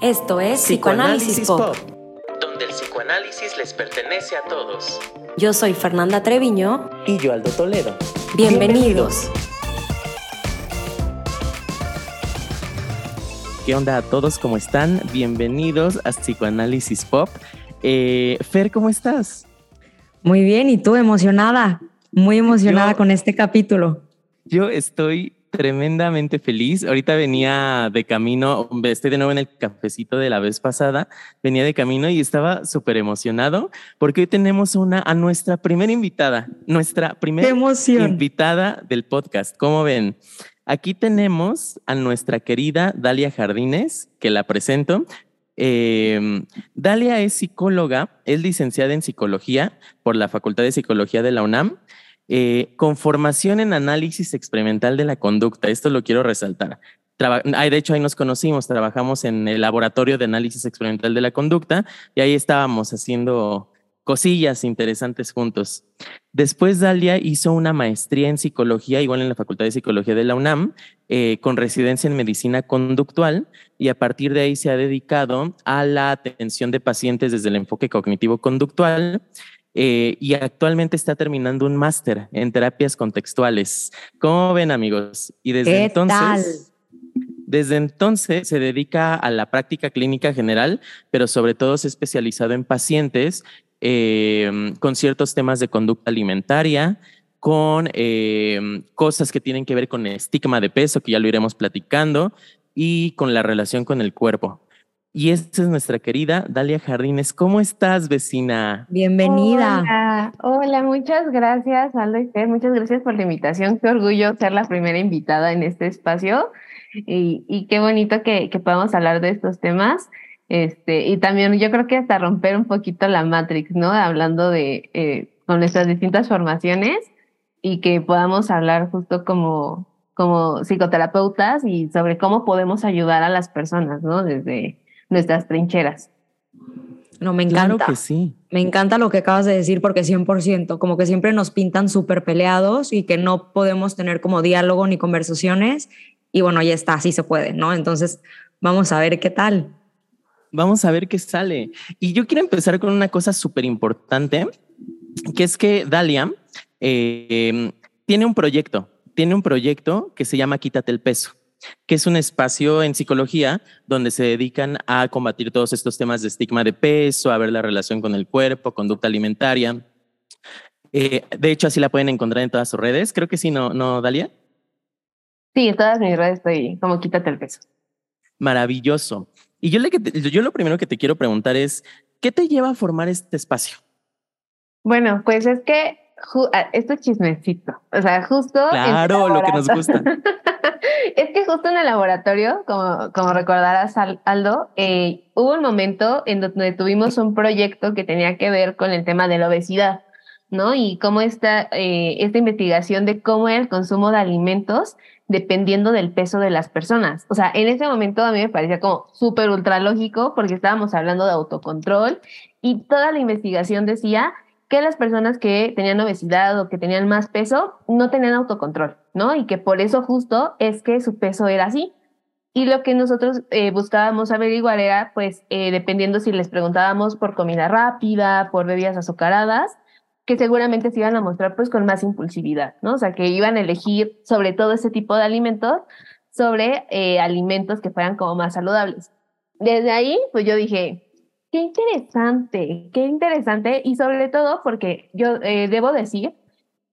Esto es Psicoanálisis, Pop. donde el psicoanálisis les pertenece a todos. Yo soy Fernanda Treviño. Y yo, Aldo Toledo. Bienvenidos. ¿Qué onda a todos? ¿Cómo están? Bienvenidos a Psicoanálisis Pop. Eh, Fer, ¿cómo estás? Muy bien, ¿y tú emocionada? Muy emocionada con este capítulo. Yo estoy tremendamente feliz. Ahorita venía de camino, estoy de nuevo en el cafecito de la vez pasada, venía de camino y estaba súper emocionado porque hoy tenemos una a nuestra primera invitada, nuestra primera invitada del podcast. ¿Cómo ven? Aquí tenemos a nuestra querida Dalia Jardines, que la presento. Em, Dalia es psicóloga, es licenciada en psicología por la Facultad de Psicología de la UNAM eh, con formación en análisis experimental de la conducta. Esto lo quiero resaltar. de hecho, ahí nos conocimos, trabajamos en el laboratorio de análisis experimental de la conducta y ahí estábamos haciendo cosillas interesantes juntos. Después Dalia hizo una maestría en psicología, igual en la Facultad de Psicología de la UNAM, eh, con residencia en medicina conductual y a partir de ahí se ha dedicado a la atención de pacientes desde el enfoque cognitivo-conductual eh, y actualmente está terminando un máster en terapias contextuales. ¿Cómo ven amigos? Y desde entonces... Desde entonces se dedica a la práctica clínica general, pero sobre todo se ha especializado en pacientes eh, con ciertos temas de conducta alimentaria, con eh, cosas que tienen que ver con el estigma de peso, que ya lo iremos platicando, y con la relación con el cuerpo. Y esta es nuestra querida Dalia Jardines. ¿Cómo estás, vecina? Bienvenida. Hola, muchas gracias, Aldo y Fer. Muchas gracias por la invitación. Qué orgullo ser la primera invitada en este espacio. Y, qué bonito que, podamos hablar de estos temas. Este, y también yo creo que hasta romper un poquito la Matrix, ¿no? Hablando de eh, con nuestras distintas formaciones y que podamos hablar justo como, como psicoterapeutas y sobre cómo podemos ayudar a las personas, ¿no? Desde nuestras trincheras. No, me encanta. Claro que sí. Me encanta lo que acabas de decir porque 100%, como que siempre nos pintan súper peleados y que no podemos tener como diálogo ni conversaciones. Y bueno, ya está, así se puede, ¿no? Entonces, vamos a ver qué tal. Vamos a ver qué sale. Y yo quiero empezar con una cosa súper importante, que es que Dalia eh, tiene un proyecto, tiene un proyecto que se llama Quítate el peso que es un espacio en psicología donde se dedican a combatir todos estos temas de estigma de peso, a ver la relación con el cuerpo, conducta alimentaria. Eh, de hecho, así la pueden encontrar en todas sus redes. Creo que sí, ¿no, no Dalia? Sí, en todas mis redes estoy como quítate el peso. Maravilloso. Y yo, le, yo lo primero que te quiero preguntar es, ¿qué te lleva a formar este espacio? Bueno, pues es que Ah, esto es chismecito. O sea, justo. Claro, lo que nos gusta. es que justo en el laboratorio, como, como recordarás, Aldo, eh, hubo un momento en donde tuvimos un proyecto que tenía que ver con el tema de la obesidad, ¿no? Y cómo está eh, esta investigación de cómo era el consumo de alimentos dependiendo del peso de las personas. O sea, en ese momento a mí me parecía como súper ultra lógico porque estábamos hablando de autocontrol y toda la investigación decía que las personas que tenían obesidad o que tenían más peso no tenían autocontrol, Y que por eso justo es que su peso era así. Y lo que nosotros eh, buscábamos averiguar era, pues, eh, dependiendo si les preguntábamos por comida rápida, por bebidas azucaradas, que seguramente se iban a mostrar pues con más impulsividad, ¿no? O sea, que iban a elegir sobre todo ese tipo de alimentos sobre eh, alimentos que fueran como más saludables. Desde ahí, pues yo dije, Qué interesante, qué interesante y sobre todo porque yo debo decir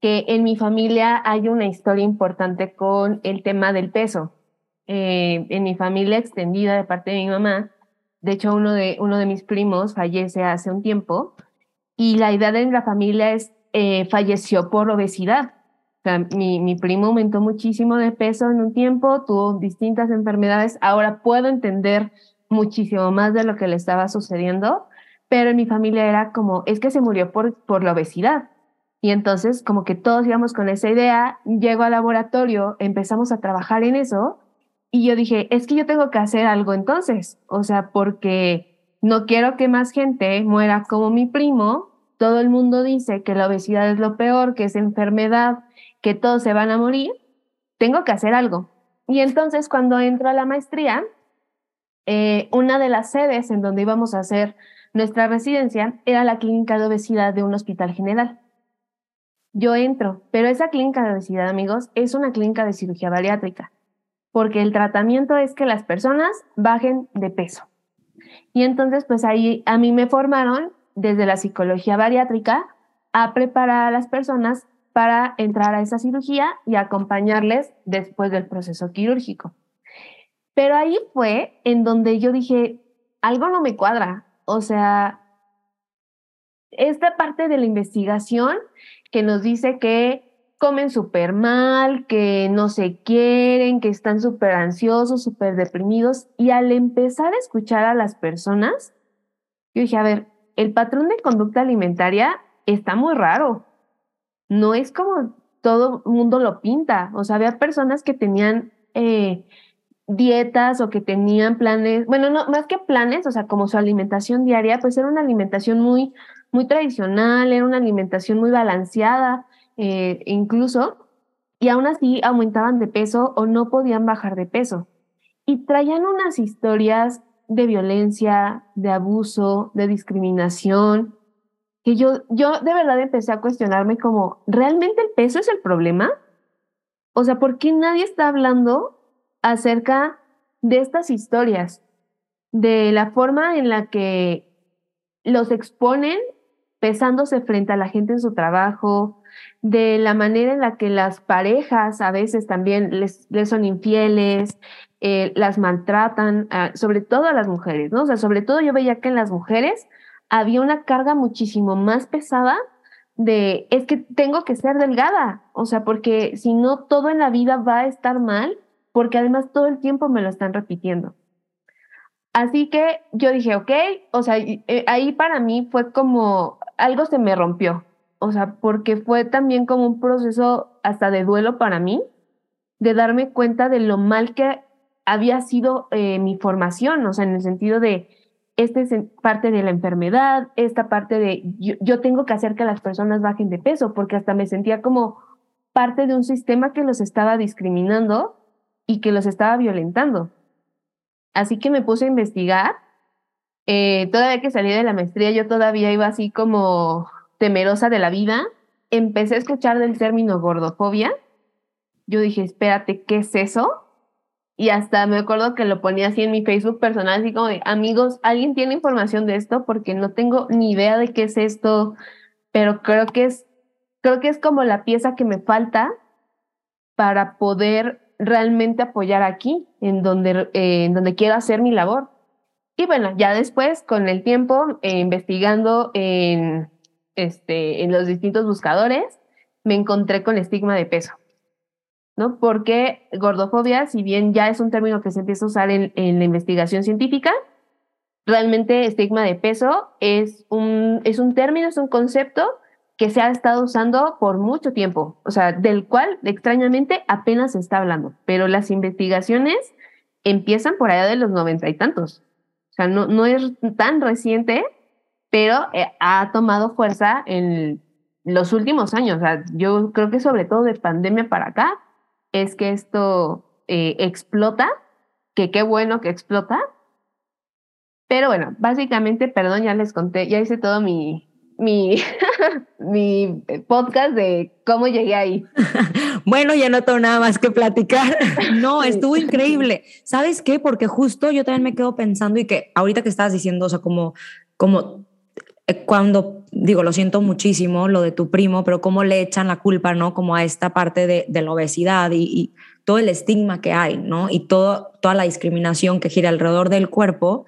que en mi familia hay una historia importante con el tema del peso. Eh, en mi familia extendida de parte de mi mamá, de hecho uno de, uno de mis primos fallece hace un tiempo y la idea de la familia es eh, falleció por obesidad. Mi, mi primo aumentó muchísimo de peso en un tiempo, tuvo distintas enfermedades. Ahora puedo entender muchísimo más de lo que le estaba sucediendo, pero en mi familia era como, es que se murió por, por la obesidad. Y entonces como que todos íbamos con esa idea, llego al laboratorio, empezamos a trabajar en eso y yo dije, es que yo tengo que hacer algo entonces, o sea, porque no quiero que más gente muera como mi primo, todo el mundo dice que la obesidad es lo peor, que es enfermedad, que todos se van a morir, tengo que hacer algo. Y entonces cuando entro a la maestría, eh, una de las sedes en donde íbamos a hacer nuestra residencia era la clínica de obesidad de un hospital general. Yo entro, pero esa clínica de obesidad, amigos, es una clínica de cirugía bariátrica, porque el tratamiento es que las personas bajen de peso. Y entonces, pues ahí a mí me formaron desde la psicología bariátrica a preparar a las personas para entrar a esa cirugía y acompañarles después del proceso quirúrgico. Pero ahí fue en donde yo dije, algo no me cuadra. O sea, esta parte de la investigación que nos dice que comen súper mal, que no se quieren, que están súper ansiosos, súper deprimidos. Y al empezar a escuchar a las personas, yo dije, a ver, el patrón de conducta alimentaria está muy raro. No es como todo el mundo lo pinta. O sea, había personas que tenían eh, dietas o que tenían planes, bueno, no, más que planes, o sea, como su alimentación diaria, pues era una alimentación muy, muy tradicional, era una alimentación muy balanceada, eh, incluso, y aún así aumentaban de peso o no podían bajar de peso. Y traían unas historias de violencia, de abuso, de discriminación, que yo, yo de verdad empecé a cuestionarme como, ¿realmente el peso es el problema? O sea, ¿por qué nadie está hablando acerca de estas historias, de la forma en la que los exponen pesándose frente a la gente en su trabajo, de la manera en la que las parejas a veces también les, son infieles, eh, las maltratan, ah, sobre todo a las mujeres, ¿no? O sea, sobre todo yo veía que en las mujeres había una carga muchísimo más pesada de, es que tengo que ser delgada, o sea, porque si no, todo en la vida va a estar mal porque además todo el tiempo me lo están repitiendo. Así que yo dije, ok, o sea, eh, ahí para mí fue como algo se me rompió, o sea, porque fue también como un proceso hasta de duelo para mí, de darme cuenta de lo mal que había sido eh, mi formación, o sea, en el sentido de, esta es parte de la enfermedad, esta parte de, yo, yo tengo que hacer que las personas bajen de peso, porque hasta me sentía como parte de un sistema que los estaba discriminando y que los estaba violentando. Así que me puse a investigar. Eh, todavía que salí de la maestría, yo todavía iba así como temerosa de la vida. Empecé a escuchar del término gordofobia. Yo dije, espérate, ¿qué es eso? Y hasta me acuerdo que lo ponía así en mi Facebook personal, así como de, amigos, ¿alguien tiene información de esto? Porque no tengo ni idea de qué es esto, pero creo que es, creo que es como la pieza que me falta para poder realmente apoyar aquí, en donde, eh, en donde quiero hacer mi labor. Y bueno, ya después, con el tiempo, eh, investigando en, este, en los distintos buscadores, me encontré con estigma de peso. ¿no? Porque gordofobia, si bien ya es un término que se empieza a usar en, en la investigación científica, realmente estigma de peso es un, es un término, es un concepto que se ha estado usando por mucho tiempo, o sea, del cual extrañamente apenas se está hablando, pero las investigaciones empiezan por allá de los noventa y tantos. O sea, no, no es tan reciente, pero eh, ha tomado fuerza en los últimos años. O sea, yo creo que sobre todo de pandemia para acá es que esto eh, explota, que qué bueno que explota. Pero bueno, básicamente, perdón, ya les conté, ya hice todo mi, mi, mi podcast de cómo llegué ahí. bueno, ya no tengo nada más que platicar. No, estuvo increíble. ¿Sabes qué? Porque justo yo también me quedo pensando y que ahorita que estabas diciendo, o sea, como, como eh, cuando digo, lo siento muchísimo, lo de tu primo, pero cómo le echan la culpa, ¿no? Como a esta parte de, de la obesidad y, y, todo el estigma que hay, ¿no? Y todo, toda la discriminación que gira alrededor del cuerpo,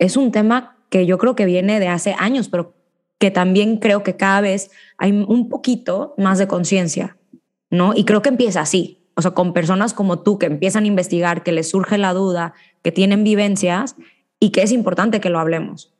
es un tema que yo creo que viene de hace años, pero que también creo que cada vez hay un poquito más de conciencia, ¿no? Y creo que empieza así, o sea, con personas como tú que empiezan a investigar, que les surge la duda, que tienen vivencias y que es importante que lo hablemos.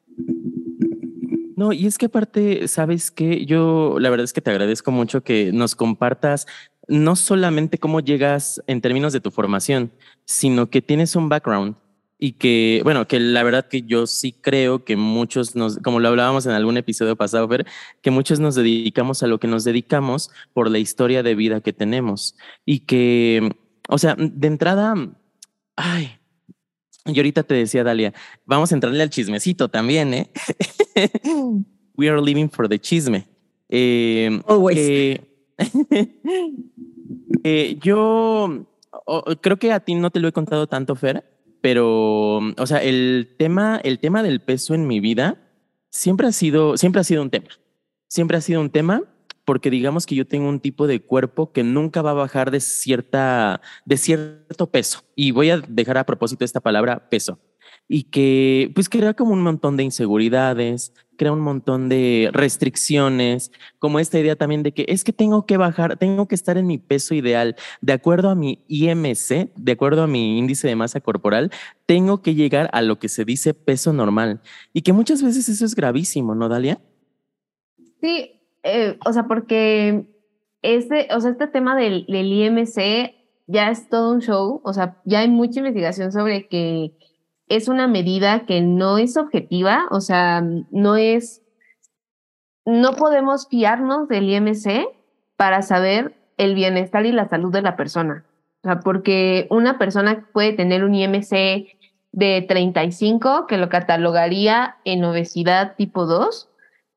No, y es que aparte, sabes que yo la verdad es que te agradezco mucho que nos compartas no solamente cómo llegas en términos de tu formación, sino que tienes un background y que, bueno, que la verdad que yo sí creo que muchos nos, como lo hablábamos en algún episodio pasado, Fer, que muchos nos dedicamos a lo que nos dedicamos por la historia de vida que tenemos y que, o sea, de entrada, ay, Y ahorita te decía, Dalia, vamos a entrarle al chismecito también, ¿eh? We are living for the chisme. Eh, Always. eh, eh, yo creo que a ti no te lo he contado tanto, Fer, pero, o sea, el tema, el tema del peso en mi vida siempre ha sido, siempre ha sido un tema. Siempre ha sido un tema porque digamos que yo tengo un tipo de cuerpo que nunca va a bajar de cierta, de cierto peso. Y voy a dejar a propósito esta palabra peso. Y que pues crea como un montón de inseguridades, crea un montón de restricciones, como esta idea también de que es que tengo que bajar, tengo que estar en mi peso ideal, de acuerdo a mi IMC, de acuerdo a mi índice de masa corporal, tengo que llegar a lo que se dice peso normal. Y que muchas veces eso es gravísimo, ¿no, Dalia? Sí, eh, o sea, porque ese, o sea, este tema del, del IMC ya es todo un show, o sea, ya hay mucha investigación sobre que es una medida que no es objetiva, o sea, no es, no podemos fiarnos del IMC para saber el bienestar y la salud de la persona. O sea, porque una persona puede tener un IMC de 35 que lo catalogaría en obesidad tipo 2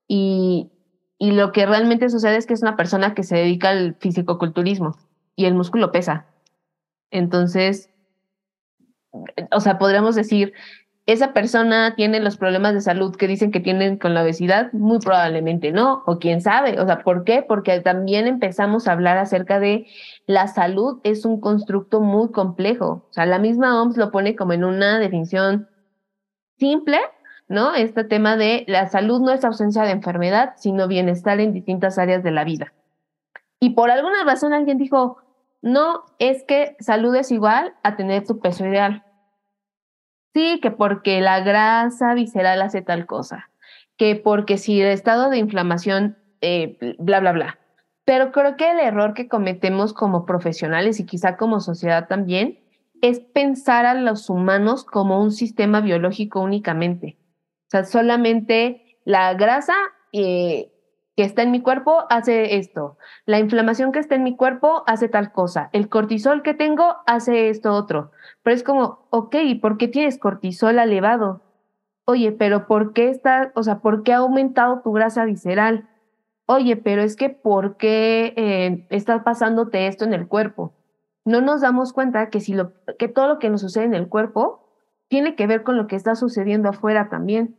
y, y lo que realmente sucede es que es una persona que se dedica al fisicoculturismo y el músculo pesa. Entonces, o sea, podríamos decir, esa persona tiene los problemas de salud que dicen que tienen con la obesidad, muy probablemente no, o quién sabe, o sea, ¿por qué? Porque también empezamos a hablar acerca de la salud es un constructo muy complejo, o sea, la misma OMS lo pone como en una definición simple, ¿no? Este tema de la salud no es ausencia de enfermedad, sino bienestar en distintas áreas de la vida. Y por alguna razón alguien dijo, no, es que salud es igual a tener tu peso ideal. Sí, que porque la grasa visceral hace tal cosa, que porque si el estado de inflamación, eh, bla, bla, bla. Pero creo que el error que cometemos como profesionales y quizá como sociedad también es pensar a los humanos como un sistema biológico únicamente. O sea, solamente la grasa eh, que está en mi cuerpo hace esto, la inflamación que está en mi cuerpo hace tal cosa, el cortisol que tengo hace esto otro. Pero es como, ok, ¿por qué tienes cortisol elevado? Oye, pero ¿por qué está, o sea, por qué ha aumentado tu grasa visceral? Oye, pero es que ¿por qué eh, está pasándote esto en el cuerpo? No nos damos cuenta que, si lo, que todo lo que nos sucede en el cuerpo tiene que ver con lo que está sucediendo afuera también.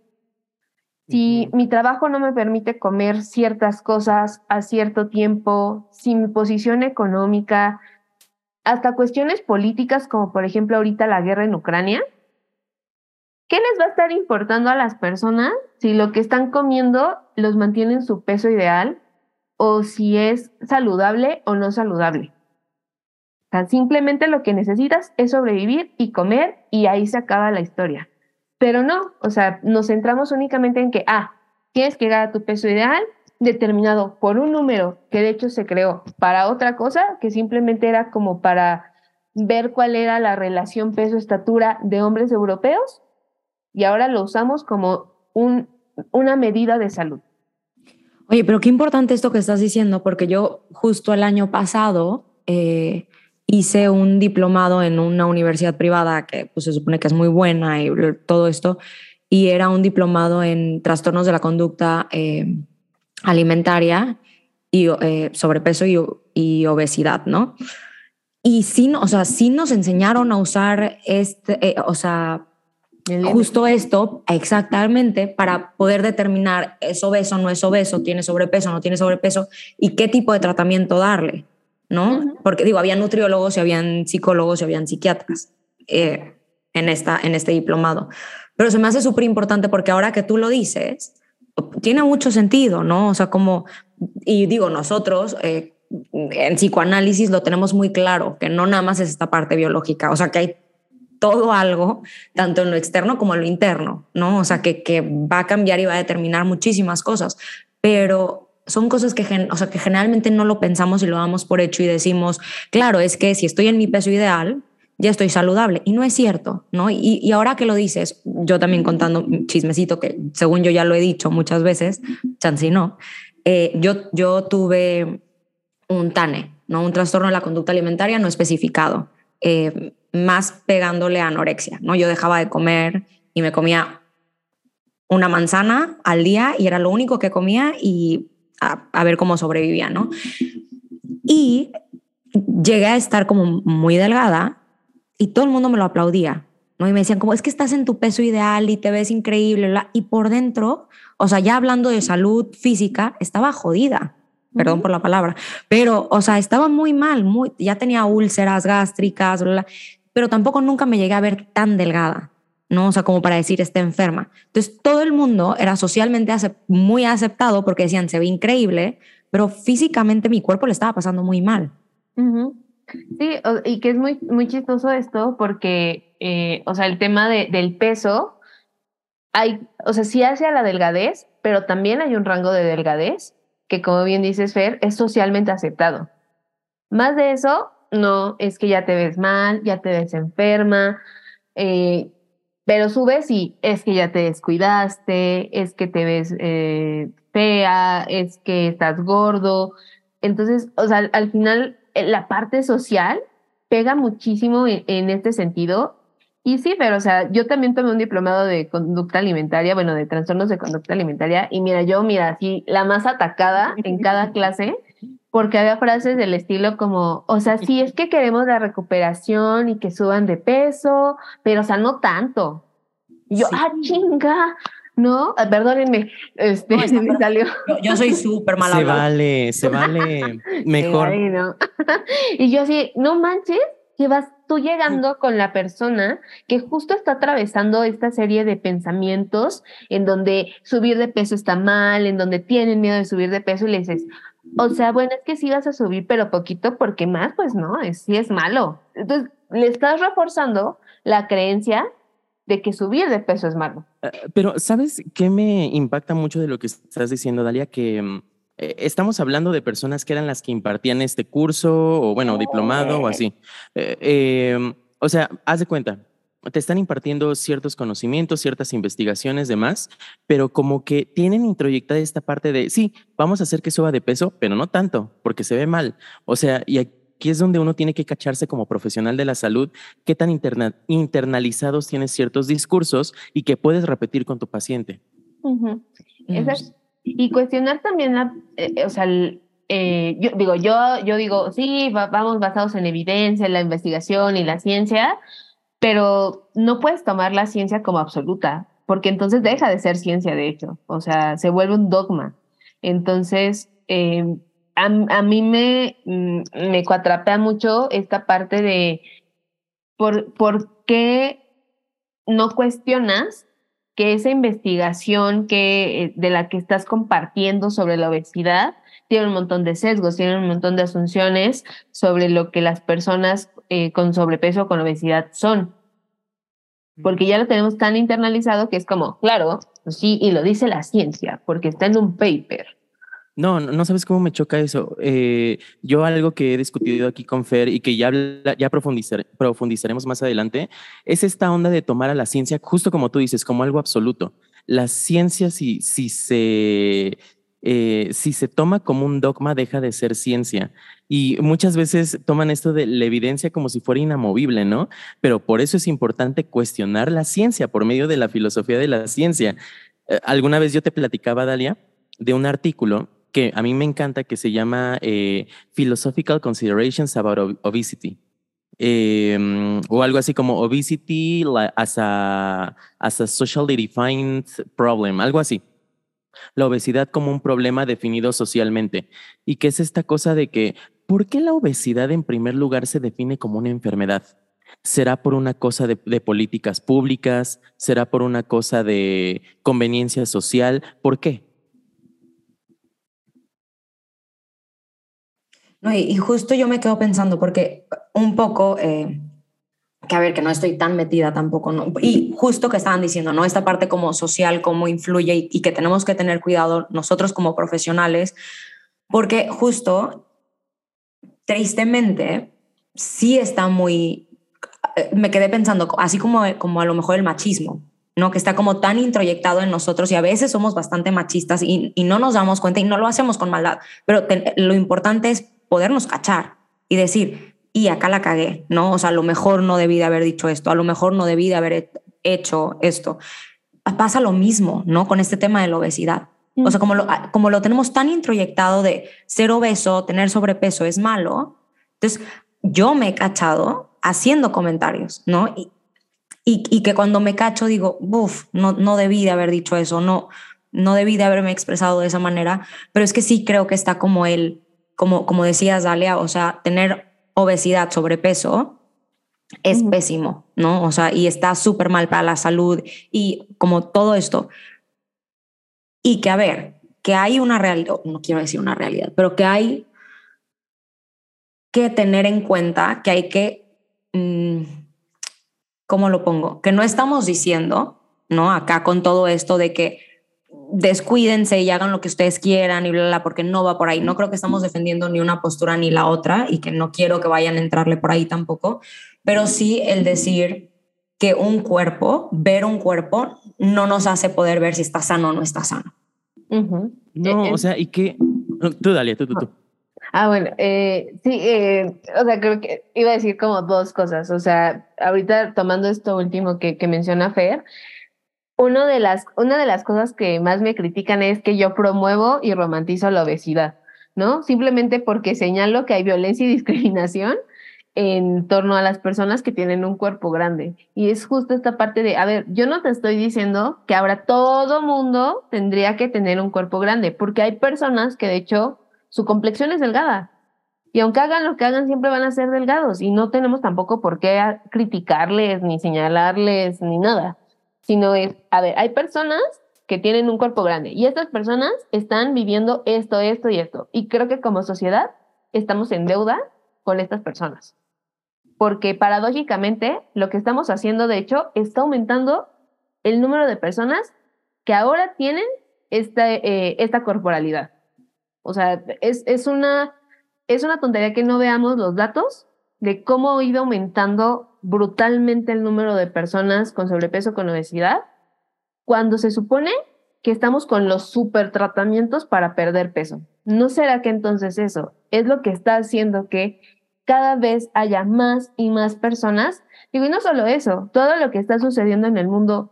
Si mi trabajo no me permite comer ciertas cosas a cierto tiempo, si mi posición económica, hasta cuestiones políticas como por ejemplo ahorita la guerra en Ucrania, ¿qué les va a estar importando a las personas si lo que están comiendo los mantiene en su peso ideal o si es saludable o no saludable? Sea, simplemente lo que necesitas es sobrevivir y comer y ahí se acaba la historia. Pero no, o sea, nos centramos únicamente en que, ah, tienes que llegar a tu peso ideal determinado por un número que de hecho se creó para otra cosa, que simplemente era como para ver cuál era la relación peso-estatura de hombres europeos y ahora lo usamos como un, una medida de salud. Oye, pero qué importante esto que estás diciendo, porque yo justo el año pasado eh, hice un diplomado en una universidad privada que pues, se supone que es muy buena y todo esto, y era un diplomado en trastornos de la conducta eh, alimentaria y eh, sobrepeso y, y, obesidad, ¿no? Y sí, o sea, sí nos enseñaron a usar este, eh, o sea, justo esto exactamente para poder determinar es obeso, no es obeso, tiene sobrepeso, no tiene sobrepeso y qué tipo de tratamiento darle. ¿No? Porque digo, había nutriólogos y habían psicólogos y habían psiquiatras eh, en, esta, en este diplomado. Pero se me hace súper importante porque ahora que tú lo dices, tiene mucho sentido, ¿no? O sea, como, y digo, nosotros eh, en psicoanálisis lo tenemos muy claro, que no nada más es esta parte biológica, o sea, que hay todo algo, tanto en lo externo como en lo interno, ¿no? O sea, que, que va a cambiar y va a determinar muchísimas cosas, pero son cosas que, o sea, que generalmente no lo pensamos y lo damos por hecho y decimos, claro, es que si estoy en mi peso ideal, ya estoy saludable. Y no es cierto, ¿no? Y, y ahora que lo dices, yo también contando chismecito que según yo ya lo he dicho muchas veces, chance no, eh, yo, yo tuve un TANE, ¿no? Un trastorno de la conducta alimentaria no especificado. Eh, más pegándole a anorexia, ¿no? Yo dejaba de comer y me comía una manzana al día y era lo único que comía y a, a ver cómo sobrevivía, ¿no? Y llegué a estar como muy delgada y todo el mundo me lo aplaudía, ¿no? Y me decían como, es que estás en tu peso ideal y te ves increíble, bla. y por dentro, o sea, ya hablando de salud física, estaba jodida, perdón por la palabra, pero, o sea, estaba muy mal, muy, ya tenía úlceras gástricas, bla, pero tampoco nunca me llegué a ver tan delgada, ¿no? O sea, como para decir, está enferma. Entonces, todo el mundo era socialmente muy aceptado porque decían, se ve increíble, pero físicamente mi cuerpo le estaba pasando muy mal. Sí, y que es muy, muy chistoso esto porque, eh, o sea, el tema de, del peso, hay, o sea, sí hacia la delgadez, pero también hay un rango de delgadez que, como bien dices, Fer, es socialmente aceptado. Más de eso, no, es que ya te ves mal, ya te ves enferma, eh, pero subes y es que ya te descuidaste, es que te ves eh, fea, es que estás gordo. Entonces, o sea, al final eh, la parte social pega muchísimo en, este sentido. Y sí, pero o sea, yo también tomé un diplomado de conducta alimentaria, bueno, de trastornos de conducta alimentaria, y mira, yo, mira, así, la más atacada en cada clase, porque había frases del estilo como, o sea, sí, es que queremos la recuperación y que suban de peso, pero o sea, no tanto. Y yo, ah, chinga, ¿no? Ah, perdónenme, este, me salió. Yo, soy súper mala. Se vale, se vale, mejor. y yo así, no manches, que vas tú llegando con la persona que justo está atravesando esta serie de pensamientos en donde subir de peso está mal, en donde tienen miedo de subir de peso y le dices, o sea, bueno, es que sí vas a subir, pero poquito, porque más, pues no, es, sí es malo. Entonces, le estás reforzando la creencia de que subir de peso es malo. Eh, pero, ¿sabes qué me impacta mucho de lo que estás diciendo, Dalia? Que mm, eh, estamos hablando de personas que eran las que impartían este curso, o bueno, diplomado o así. Eh, o sea, haz de cuenta, te están impartiendo ciertos conocimientos, ciertas investigaciones, demás, pero como que tienen introyectada esta parte de, sí, vamos a hacer que suba de peso, pero no tanto, porque se ve mal. O sea, y aquí es donde uno tiene que cacharse como profesional de la salud, qué tan internalizados tienes ciertos discursos y que puedes repetir con tu paciente. y cuestionar también la, eh, o sea, eh, yo digo, yo, yo digo, sí, vamos basados en evidencia, en la investigación y la ciencia, pero no puedes tomar la ciencia como absoluta, porque entonces deja de ser ciencia, de hecho, o sea, se vuelve un dogma. Entonces, eh, a, a mí me, mm, me cuatrapea mucho esta parte de por, por qué no cuestionas que esa investigación que, eh, de la que estás compartiendo sobre la obesidad tiene un montón de sesgos, tiene un montón de asunciones sobre lo que las personas eh, con sobrepeso o con obesidad son. Porque ya lo tenemos tan internalizado que es como, claro, pues sí, y lo dice la ciencia, porque está en un paper. No, no, sabes cómo me choca eso. Eh, yo algo que he discutido aquí con Fer y que ya, ya profundizaremos más adelante es esta onda de tomar a la ciencia, justo como tú dices, como algo absoluto. La ciencia, si, si, se, eh, si se toma como un dogma, deja de ser ciencia. Y muchas veces toman esto de la evidencia como si fuera inamovible, ¿no? Pero por eso es importante cuestionar la ciencia por medio de la filosofía de la ciencia. Eh, alguna vez yo te platicaba, Dalia, de un artículo que a mí me encanta, que se llama eh, Philosophical Considerations About Obesity. Em, o algo así como obesity as a socially defined problem, algo así. La obesidad como un problema definido socialmente. Y que es esta cosa de que, ¿por qué la obesidad en primer lugar se define como una enfermedad? ¿Será por una cosa de, políticas públicas? ¿Será por una cosa de conveniencia social? ¿Por qué? y, justo yo me quedo pensando, porque un poco, eh, que a ver, que no estoy tan metida tampoco, ¿no? y justo que estaban diciendo, ¿no? Esta parte como social, cómo influye y, y que tenemos que tener cuidado nosotros como profesionales, porque justo, tristemente, sí está muy, eh, me quedé pensando, así como, como a lo mejor el machismo, ¿no? Que está como tan introyectado en nosotros y a veces somos bastante machistas y, y no nos damos cuenta y no lo hacemos con maldad, pero lo importante es podernos cachar y decir, y acá la cagué, ¿no? O sea, a lo mejor no debí de haber dicho esto, a lo mejor no debí de haber hecho esto. Pasa lo mismo, ¿no? Con este tema de la obesidad. O sea, como lo, como lo tenemos tan introyectado de ser obeso, tener sobrepeso es malo, entonces yo me he cachado haciendo comentarios, ¿no? Y, y, que cuando me cacho digo, uff, no, no debí de haber dicho eso, no, no debí de haberme expresado de esa manera, pero es que sí creo que está como el, como, como decías, Dalia, o sea, tener obesidad, sobrepeso, es pésimo, ¿no? O sea, y está súper mal para la salud y como todo esto. Y que, a ver, que hay una realidad, no quiero decir una realidad, pero que hay que tener en cuenta que hay que, mm, ¿cómo lo pongo? Que no estamos diciendo, ¿no? Acá con todo esto de que descuídense y hagan lo que ustedes quieran y bla, bla, porque no va por ahí. No creo que estamos defendiendo ni una postura ni la otra y que no quiero que vayan a entrarle por ahí tampoco, pero sí el decir que un cuerpo, ver un cuerpo, no nos hace poder ver si está sano o no está sano. No, eh, o sea, y que... Tú, Dalia, tú, tú, tú. Ah, bueno, eh, sí, eh, o sea, creo que iba a decir como dos cosas. O sea, ahorita tomando esto último que, que menciona Fer, uno de las, una de las cosas que más me critican es que yo promuevo y romantizo la obesidad, ¿no? Simplemente porque señalo que hay violencia y discriminación en torno a las personas que tienen un cuerpo grande. Y es justo esta parte de, a ver, yo no te estoy diciendo que ahora todo mundo tendría que tener un cuerpo grande, porque hay personas que de hecho su complexión es delgada. Y aunque hagan lo que hagan, siempre van a ser delgados. Y no tenemos tampoco por qué criticarles, ni señalarles, ni nada sino es, a ver, hay personas que tienen un cuerpo grande y estas personas están viviendo esto, esto y esto. Y creo que como sociedad estamos en deuda con estas personas. Porque paradójicamente lo que estamos haciendo, de hecho, está aumentando el número de personas que ahora tienen esta, eh, esta corporalidad. O sea, es, es, una, es una tontería que no veamos los datos de cómo ha ido aumentando brutalmente el número de personas con sobrepeso, con obesidad, cuando se supone que estamos con los super tratamientos para perder peso. ¿No será que entonces eso es lo que está haciendo que cada vez haya más y más personas? Y no solo eso, todo lo que está sucediendo en el mundo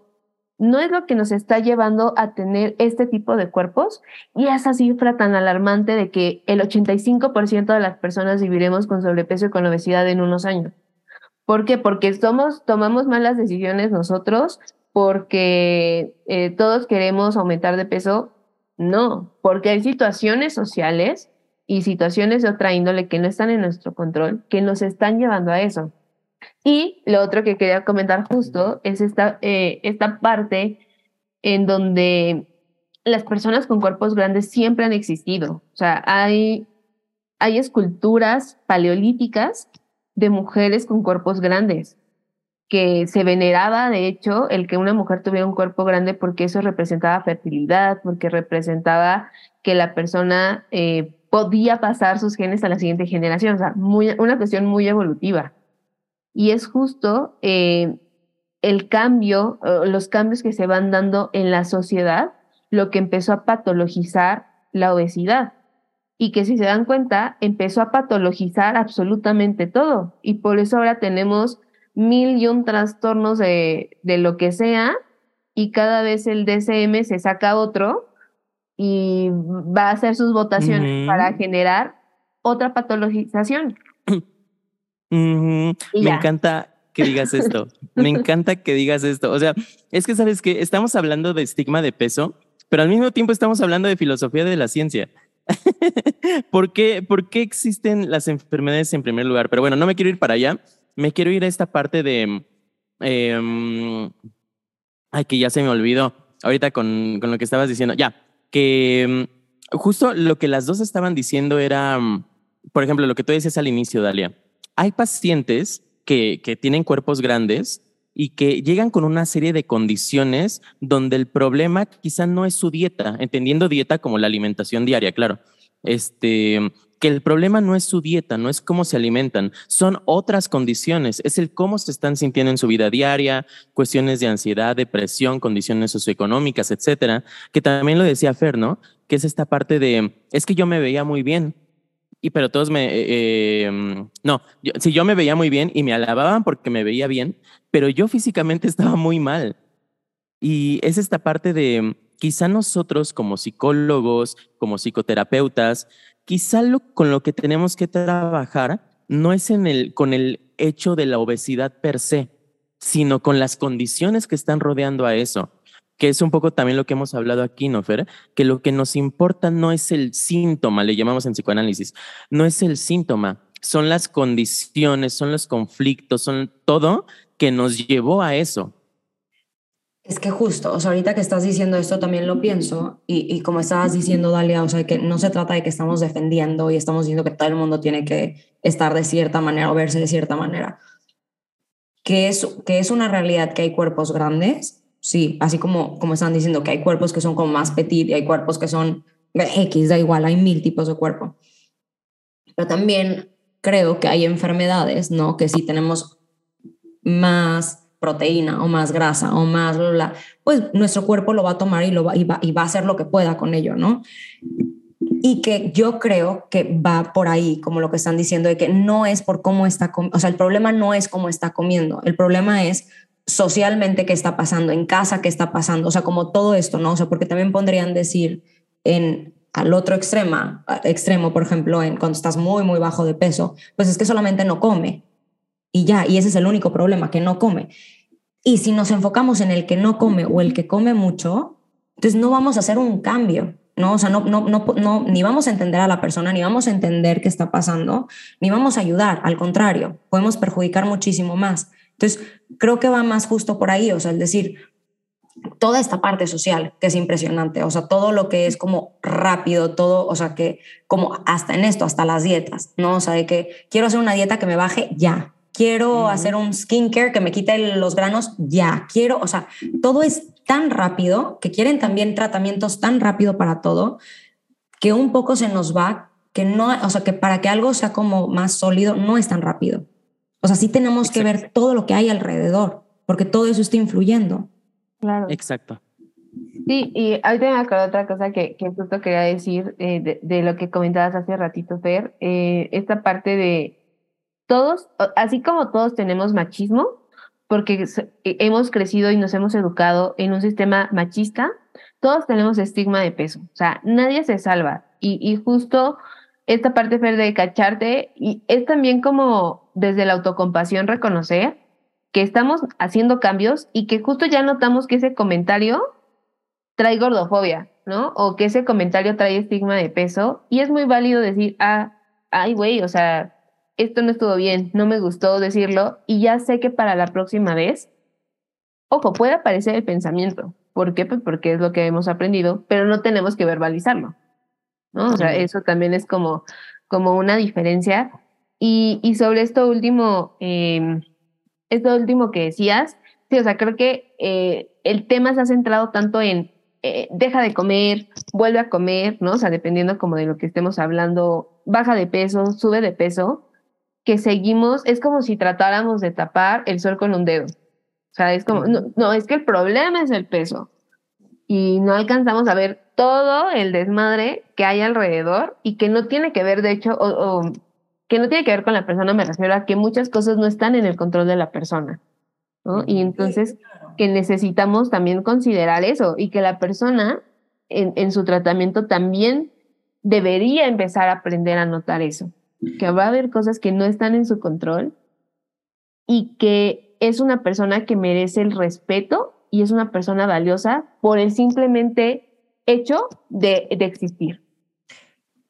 no es lo que nos está llevando a tener este tipo de cuerpos y esa cifra tan alarmante de que el 85% de las personas viviremos con sobrepeso y con obesidad en unos años. ¿Por qué? Porque somos, tomamos malas decisiones nosotros, porque eh, todos queremos aumentar de peso. No, porque hay situaciones sociales y situaciones de otra índole que no están en nuestro control, que nos están llevando a eso. Y lo otro que quería comentar justo es esta, eh, esta parte en donde las personas con cuerpos grandes siempre han existido. O sea, hay, hay esculturas paleolíticas de mujeres con cuerpos grandes, que se veneraba, de hecho, el que una mujer tuviera un cuerpo grande porque eso representaba fertilidad, porque representaba que la persona eh, podía pasar sus genes a la siguiente generación, o sea, muy, una cuestión muy evolutiva. Y es justo eh, el cambio, los cambios que se van dando en la sociedad, lo que empezó a patologizar la obesidad y que si se dan cuenta empezó a patologizar absolutamente todo y por eso ahora tenemos mil y un trastornos de, de lo que sea y cada vez el DCM se saca otro y va a hacer sus votaciones para generar otra patologización. Me encanta que digas esto. Me encanta que digas esto. O sea, es que sabes que estamos hablando de estigma de peso, pero al mismo tiempo estamos hablando de filosofía de la ciencia. ¿Por, qué, ¿Por qué existen las enfermedades en primer lugar? Pero bueno, no me quiero ir para allá. Me quiero ir a esta parte de... Em, ay, que ya se me olvidó ahorita con, con lo que estabas diciendo. Ya, que em, justo lo que las dos estaban diciendo era, mm, por ejemplo, lo que tú decías al inicio, Dalia. Hay pacientes que, que tienen cuerpos grandes y que llegan con una serie de condiciones donde el problema quizá no es su dieta, entendiendo dieta como la alimentación diaria, claro. Este, que el problema no es su dieta, no es cómo se alimentan, son otras condiciones, es el cómo se están sintiendo en su vida diaria, cuestiones de ansiedad, depresión, condiciones socioeconómicas, etcétera, que también lo decía Fer, ¿no? Que es esta parte de, es que yo me veía muy bien, y pero todos me, eh, em, no, si yo me veía muy bien y me alababan porque me veía bien, pero yo físicamente estaba muy mal. Y es esta parte de, quizá nosotros como psicólogos, como psicoterapeutas, quizá lo, con lo que tenemos que trabajar no es en el, con el hecho de la obesidad per se, sino con las condiciones que están rodeando a eso que es un poco también lo que hemos hablado aquí, ¿no, Fer? Que lo que nos importa no es el síntoma, le llamamos en psicoanálisis, no es el síntoma, son las condiciones, son los conflictos, son todo que nos llevó a eso. Es que justo, o sea, ahorita que estás diciendo esto también lo pienso y, y, como estabas diciendo, Dalia, o sea, que no se trata de que estamos defendiendo y estamos diciendo que todo el mundo tiene que estar de cierta manera o verse de cierta manera. Que es, que es una realidad que hay cuerpos grandes sí, así como, como están diciendo que hay cuerpos que son como más petit y hay cuerpos que son X, da igual, hay mil tipos de cuerpo. Pero también creo que hay enfermedades, ¿no? Que si tenemos más proteína o más grasa o más, bla, pues nuestro cuerpo lo va a tomar y, lo va, y, va, y va a hacer lo que pueda con ello, ¿no? Y que yo creo que va por ahí, como lo que están diciendo, de que no es por cómo está, o sea, el problema no es cómo está comiendo, el problema es socialmente qué está pasando, en casa qué está pasando, o sea, como todo esto, ¿no? O sea, porque también pondrían decir en al otro extrema, extremo, por ejemplo, en cuando estás muy, muy bajo de peso, pues es que solamente no come. Y ya, y ese es el único problema, que no come. Y si nos enfocamos en el que no come o el que come mucho, entonces no vamos a hacer un cambio, ¿no? O sea, no, no, no, no, ni vamos a entender a la persona, ni vamos a entender qué está pasando, ni vamos a ayudar, al contrario, podemos perjudicar muchísimo más. Entonces, creo que va más justo por ahí, o sea, el decir, toda esta parte social que es impresionante, o sea, todo lo que es como rápido, todo, o sea, que como hasta en esto, hasta las dietas, ¿no? O sea, de que quiero hacer una dieta que me baje ya, quiero hacer un skincare que me quite los granos ya, quiero, o sea, todo es tan rápido que quieren también tratamientos tan rápido para todo que un poco se nos va que no, o sea, que para que algo sea como más sólido no es tan rápido. O sea, sí tenemos que ver todo lo que hay alrededor, porque todo eso está influyendo. Claro. Exacto. Sí, y ahorita me acuerdo otra cosa que, que justo quería decir eh, de, lo que comentabas hace ratito, Fer, eh, esta parte de todos, así como todos tenemos machismo, porque e, hemos crecido y nos hemos educado en un sistema machista, todos tenemos estigma de peso, o sea, nadie se salva. Y, y justo esta parte Fer, de cacharte y es también como desde la autocompasión reconocer que estamos haciendo cambios y que justo ya notamos que ese comentario trae gordofobia, ¿no? O que ese comentario trae estigma de peso y es muy válido decir, ah, ay, güey, o sea, esto no estuvo bien, no me gustó decirlo y ya sé que para la próxima vez, ojo, puede aparecer el pensamiento. ¿Por qué? Pues porque es lo que hemos aprendido, pero no tenemos que verbalizarlo. ¿no? O sea, eso también es como, como una diferencia. Y, y sobre esto último, eh, esto último que decías, sí, o sea, creo que eh, el tema se ha centrado tanto en eh, deja de comer, vuelve a comer, ¿no? O sea, dependiendo como de lo que estemos hablando, baja de peso, sube de peso, que seguimos, es como si tratáramos de tapar el sol con un dedo. O sea, es como, no, no, es que el problema es el peso. Y no alcanzamos a ver todo el desmadre que hay alrededor y que no tiene que ver, de hecho, o, que no tiene que ver con la persona, me refiero a que muchas cosas no están en el control de la persona. ¿no? Y entonces que necesitamos también considerar eso y que la persona en, en, su tratamiento también debería empezar a aprender a notar eso, que va a haber cosas que no están en su control y que es una persona que merece el respeto y es una persona valiosa por el simplemente hecho de, de existir.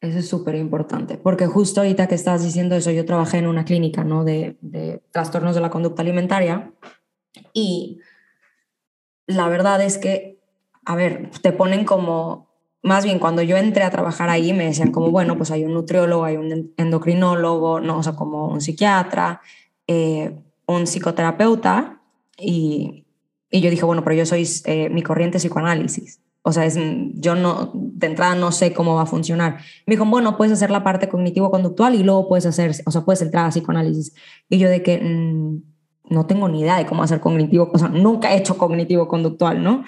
Eso es súper importante, porque justo ahorita que estás diciendo eso, yo trabajé en una clínica ¿no? de, trastornos de la conducta alimentaria y la verdad es que, a ver, te ponen como, más bien cuando yo entré a trabajar ahí me decían como, bueno, pues hay un nutriólogo, hay un endocrinólogo, no, o sea, como un psiquiatra, eh, un psicoterapeuta y, y, yo dije, bueno, pero yo soy eh, mi corriente psicoanálisis. O sea, es, yo no, de entrada no sé cómo va a funcionar. Me dijo, bueno, puedes hacer la parte cognitivo-conductual y luego puedes hacer, o sea, puedes entrar a psicoanálisis. Y yo de que mmm, no tengo ni idea de cómo hacer cognitivo, o sea, nunca he hecho cognitivo-conductual, ¿no?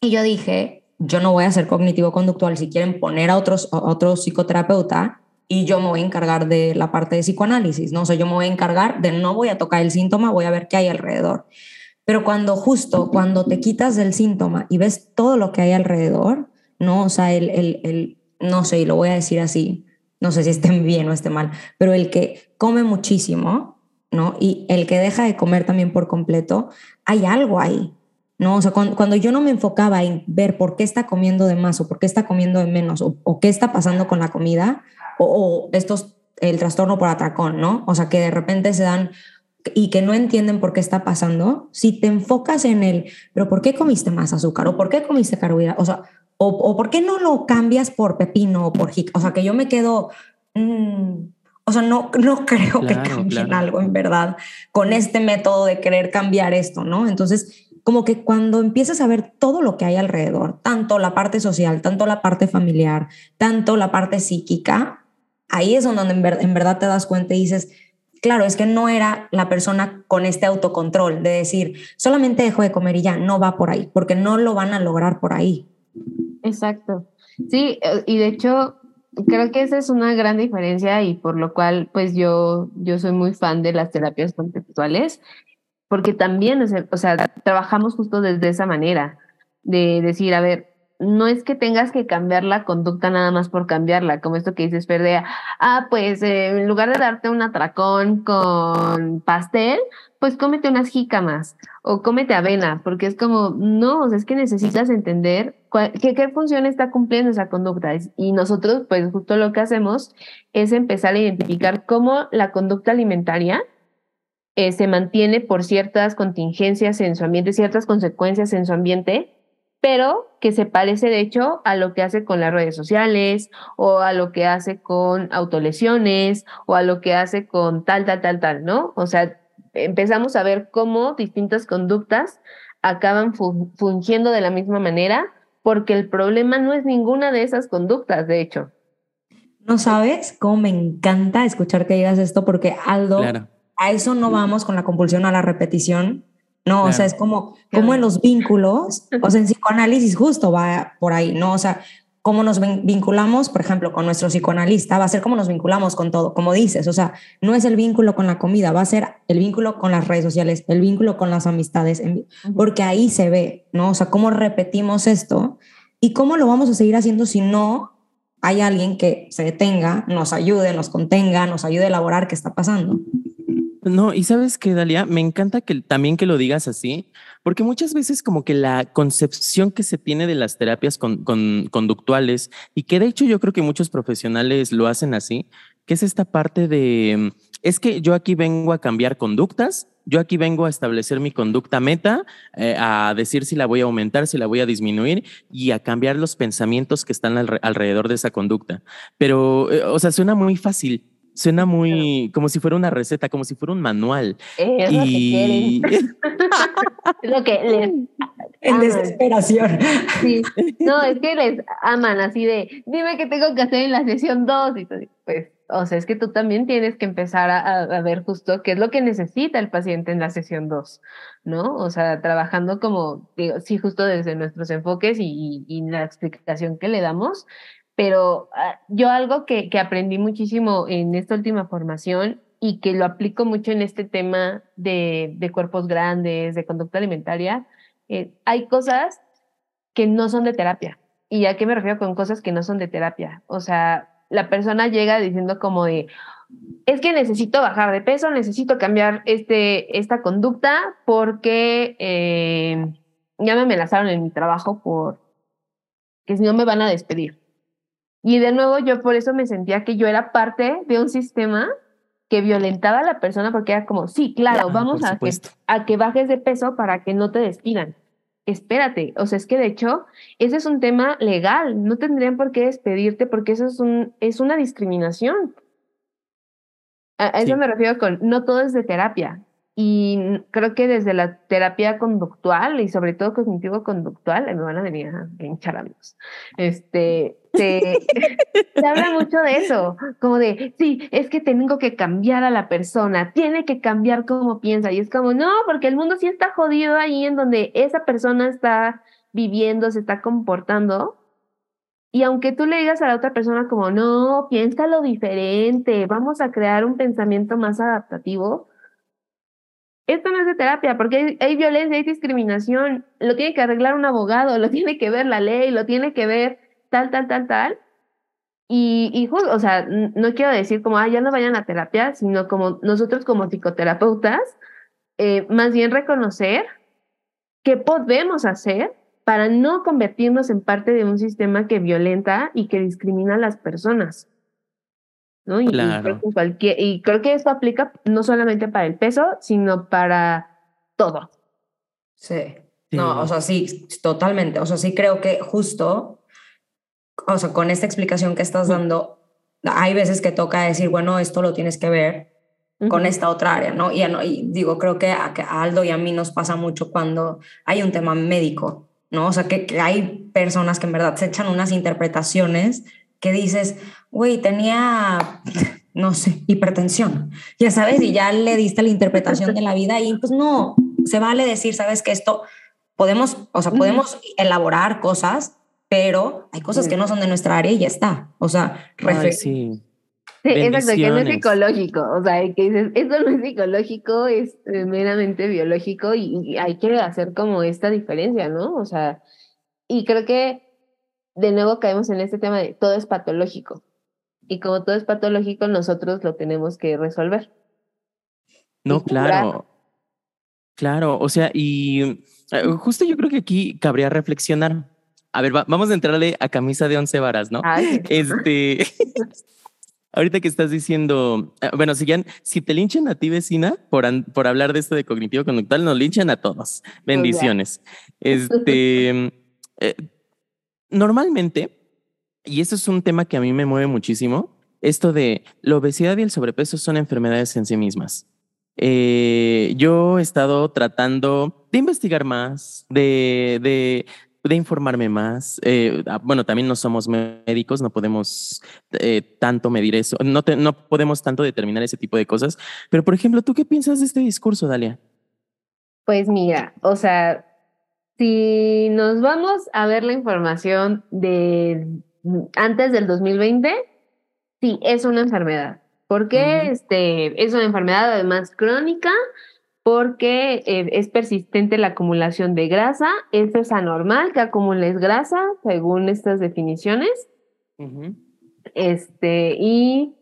Y yo dije, yo no voy a hacer cognitivo-conductual. Si quieren poner a, otros, a otro psicoterapeuta, y yo me voy a encargar de la parte de psicoanálisis, ¿no? O sea, yo me voy a encargar de no voy a tocar el síntoma, voy a ver qué hay alrededor. Pero cuando justo, cuando te quitas del síntoma y ves todo lo que hay alrededor, ¿no? O sea, el, el, el no sé, y lo voy a decir así, no sé si esté bien o esté mal, pero el que come muchísimo, ¿no? Y el que deja de comer también por completo, hay algo ahí, ¿no? O sea, cuando, yo no me enfocaba en ver por qué está comiendo de más o por qué está comiendo de menos o, qué está pasando con la comida o, estos, el trastorno por atracón, ¿no? O sea, que de repente se dan y que no entienden por qué está pasando, si te enfocas en el, pero ¿por qué comiste más azúcar? ¿O por qué comiste carbohidratos? O sea, o, por qué no lo cambias por pepino o por jic? O sea, que yo me quedo, mm, o sea, no, no creo que cambien algo en verdad con este método de querer cambiar esto, ¿no? Entonces, como que cuando empiezas a ver todo lo que hay alrededor, tanto la parte social, tanto la parte familiar, tanto la parte psíquica, ahí es donde en, en verdad te das cuenta y dices, claro, es que no era la persona con este autocontrol de decir, solamente dejo de comer y ya, no va por ahí, porque no lo van a lograr por ahí. Exacto. Sí, eh, y de hecho, creo que esa es una gran diferencia y por lo cual, pues yo, yo soy muy fan de las terapias conceptuales porque también, o sea, trabajamos justo desde esa manera, de decir, a ver, no es que tengas que cambiar la conducta nada más por cambiarla, como esto que dices, Perdea, ah, pues eh, en lugar de darte un atracón con pastel, pues cómete unas jícamas o cómete avena, porque es como, no, o sea, es que necesitas entender qué, qué función está cumpliendo esa conducta. Y nosotros, pues justo lo que hacemos es empezar a identificar cómo la conducta alimentaria eh, se mantiene por ciertas contingencias en su ambiente, ciertas consecuencias en su ambiente, pero que se parece de hecho a lo que hace con las redes sociales o a lo que hace con autolesiones o a lo que hace con tal, tal, tal, tal, ¿no? O sea, empezamos a ver cómo distintas conductas acaban fungiendo de la misma manera porque el problema no es ninguna de esas conductas, de hecho. No sabes cómo me encanta escuchar que digas esto porque Aldo a eso no vamos con la compulsión a la repetición. No, o sea, es como, como en los vínculos, o sea, en psicoanálisis justo va por ahí, ¿no? O sea, cómo nos vinculamos, por ejemplo, con nuestro psicoanalista, va a ser cómo nos vinculamos con todo, como dices, o sea, no es el vínculo con la comida, va a ser el vínculo con las redes sociales, el vínculo con las amistades, porque ahí se ve, ¿no? O sea, cómo repetimos esto y cómo lo vamos a seguir haciendo si no hay alguien que se detenga, nos ayude, nos contenga, nos ayude a elaborar qué está pasando. No, y sabes que, Dalia, me encanta que también que lo digas así, porque muchas veces como que la concepción que se tiene de las terapias con, conductuales, y que de hecho yo creo que muchos profesionales lo hacen así, que es esta parte de, es que yo aquí vengo a cambiar conductas, yo aquí vengo a establecer mi conducta meta, eh, a decir si la voy a aumentar, si la voy a disminuir y a cambiar los pensamientos que están alrededor de esa conducta. Pero, eh, o sea, suena muy fácil Suena muy como si fuera una receta, como si fuera un manual. Es y... lo que es lo que les En desesperación. Sí. No, es que les aman así de, dime qué tengo que hacer en la sesión 2 y pues, o sea, es que tú también tienes que empezar a, ver justo qué es lo que necesita el paciente en la sesión 2, ¿no? O sea, trabajando como, digo, sí, justo desde nuestros enfoques y, y la explicación que le damos, pero ah, yo algo que, que, aprendí muchísimo en esta última formación y que lo aplico mucho en este tema de, de cuerpos grandes, de conducta alimentaria, eh, hay cosas que no son de terapia. ¿Y a qué me refiero con cosas que no son de terapia? O sea, la persona llega diciendo como de, es que necesito bajar de peso, necesito cambiar este, esta conducta porque eh, ya me amenazaron en mi trabajo por que si no me van a despedir. Y de nuevo yo por eso me sentía que yo era parte de un sistema que violentaba a la persona porque era como, sí, claro, vamos a que, a que bajes de peso para que no te despidan. Espérate, o sea, es que de hecho ese es un tema legal, no tendrían por qué despedirte porque eso es, un, es una discriminación. A, eso me refiero con, no todo es de terapia, y creo que desde la terapia conductual y sobre todo cognitivo-conductual, me van a venir a hincharlos, este, se, se, habla mucho de eso, como de, sí, es que tengo que cambiar a la persona, tiene que cambiar cómo piensa. Y es como, no, porque el mundo sí está jodido ahí en donde esa persona está viviendo, se está comportando Y aunque tú le digas a la otra persona como, no, piénsalo diferente, vamos a crear un pensamiento más adaptativo, esto no es de terapia, porque hay, violencia, hay discriminación, lo tiene que arreglar un abogado, lo tiene que ver la ley, lo tiene que ver tal, tal, tal, tal. Y, y o sea, no quiero decir como, ah, ya no vayan a terapia, sino como nosotros como psicoterapeutas, eh, más bien reconocer qué podemos hacer para no convertirnos en parte de un sistema que violenta y que discrimina a las personas. ¿No? Y, Claro. y creo que cualquier, y creo que esto aplica no solamente para el peso, sino para todo. Sí. Sí. No, o sea, sí, totalmente. O sea, sí creo que justo, o sea, con esta explicación que estás dando, hay veces que toca decir, bueno, esto lo tienes que ver con esta otra área, ¿no? Y, y digo, creo que a, Aldo y a mí nos pasa mucho cuando hay un tema médico, ¿no? O sea, que, que hay personas que en verdad se echan unas interpretaciones que dices, güey, tenía, no sé, hipertensión, ya sabes, y ya le diste la interpretación de la vida y pues no, se vale decir, sabes que esto podemos, o sea, podemos elaborar cosas, pero hay cosas que no son de nuestra área y ya está. O sea, Ay, sí. Sí, exacto, que no es psicológico, o sea, que dices, esto no es psicológico, es meramente biológico y, y hay que hacer como esta diferencia, ¿no? O sea, y creo que de nuevo caemos en este tema de todo es patológico. Y como todo es patológico, nosotros lo tenemos que resolver. No, claro. Claro, o sea, y eh, justo yo creo que aquí cabría reflexionar. A ver, va- vamos a entrarle a camisa de once varas, ¿no? Ay, Este, ahorita que estás diciendo, eh, bueno, si, ya- si te linchan a ti, vecina, por, an- por hablar de esto de cognitivo conductual, nos linchan a todos. Bendiciones. Este, eh, normalmente, y esto es un tema que a mí me mueve muchísimo, esto de la obesidad y el sobrepeso son enfermedades en sí mismas. Eh, yo he estado tratando de investigar más, de, de, informarme más. Eh, ah, bueno, también no somos médicos, no podemos eh, tanto medir eso, no, no podemos tanto determinar ese tipo de cosas. Pero, por ejemplo, ¿tú qué piensas de este discurso, Dalia? Pues mira, o sea, si nos vamos a ver la información de antes del 2020, sí, es una enfermedad. ¿Por qué? Ujú. este, es una enfermedad además crónica, porque eh, es persistente la acumulación de grasa. Esto es anormal que acumules grasa, según estas definiciones. Este, y,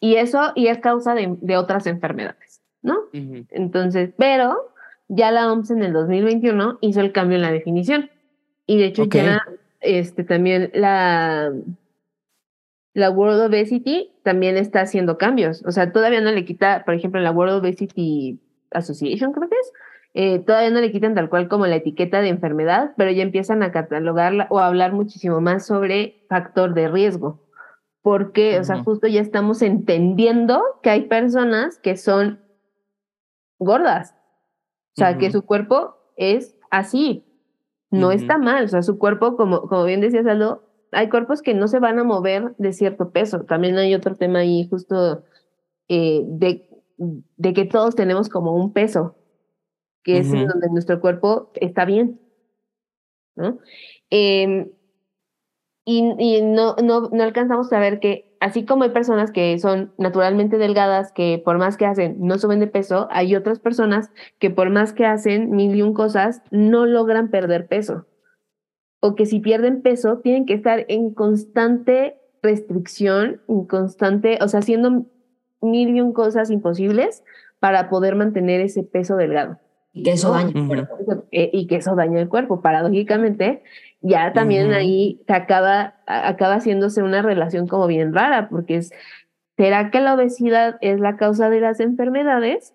y eso, y es causa de, de otras enfermedades, ¿no? Entonces, pero ya la OMS en el 2021 hizo el cambio en la definición. Y de hecho ya este, también la, la World Obesity también está haciendo cambios. O sea, todavía no le quita, por ejemplo, la World Obesity Association, creo que es, eh, todavía no le quitan tal cual como la etiqueta de enfermedad, pero ya empiezan a catalogarla o a hablar muchísimo más sobre factor de riesgo. Porque, o sea, justo ya estamos entendiendo que hay personas que son gordas. O sea, que su cuerpo es así. No está mal. O sea, su cuerpo, como, como bien decías, Aldo, hay cuerpos que no se van a mover de cierto peso. También hay otro tema ahí justo eh, de, de que todos tenemos como un peso, que es en donde nuestro cuerpo está bien. ¿no? Em, y y no, no, no alcanzamos a ver que, así como hay personas que son naturalmente delgadas, que por más que hacen no suben de peso, hay otras personas que por más que hacen mil y un cosas, no logran perder peso. O que si pierden peso, tienen que estar en constante restricción, en constante, o sea, haciendo mil y un cosas imposibles para poder mantener ese peso delgado. Y que eso daña el cuerpo. Eh, y que eso daña el cuerpo. Paradójicamente, ya también ahí acaba, acaba haciéndose una relación como bien rara, porque es, ¿será que la obesidad es la causa de las enfermedades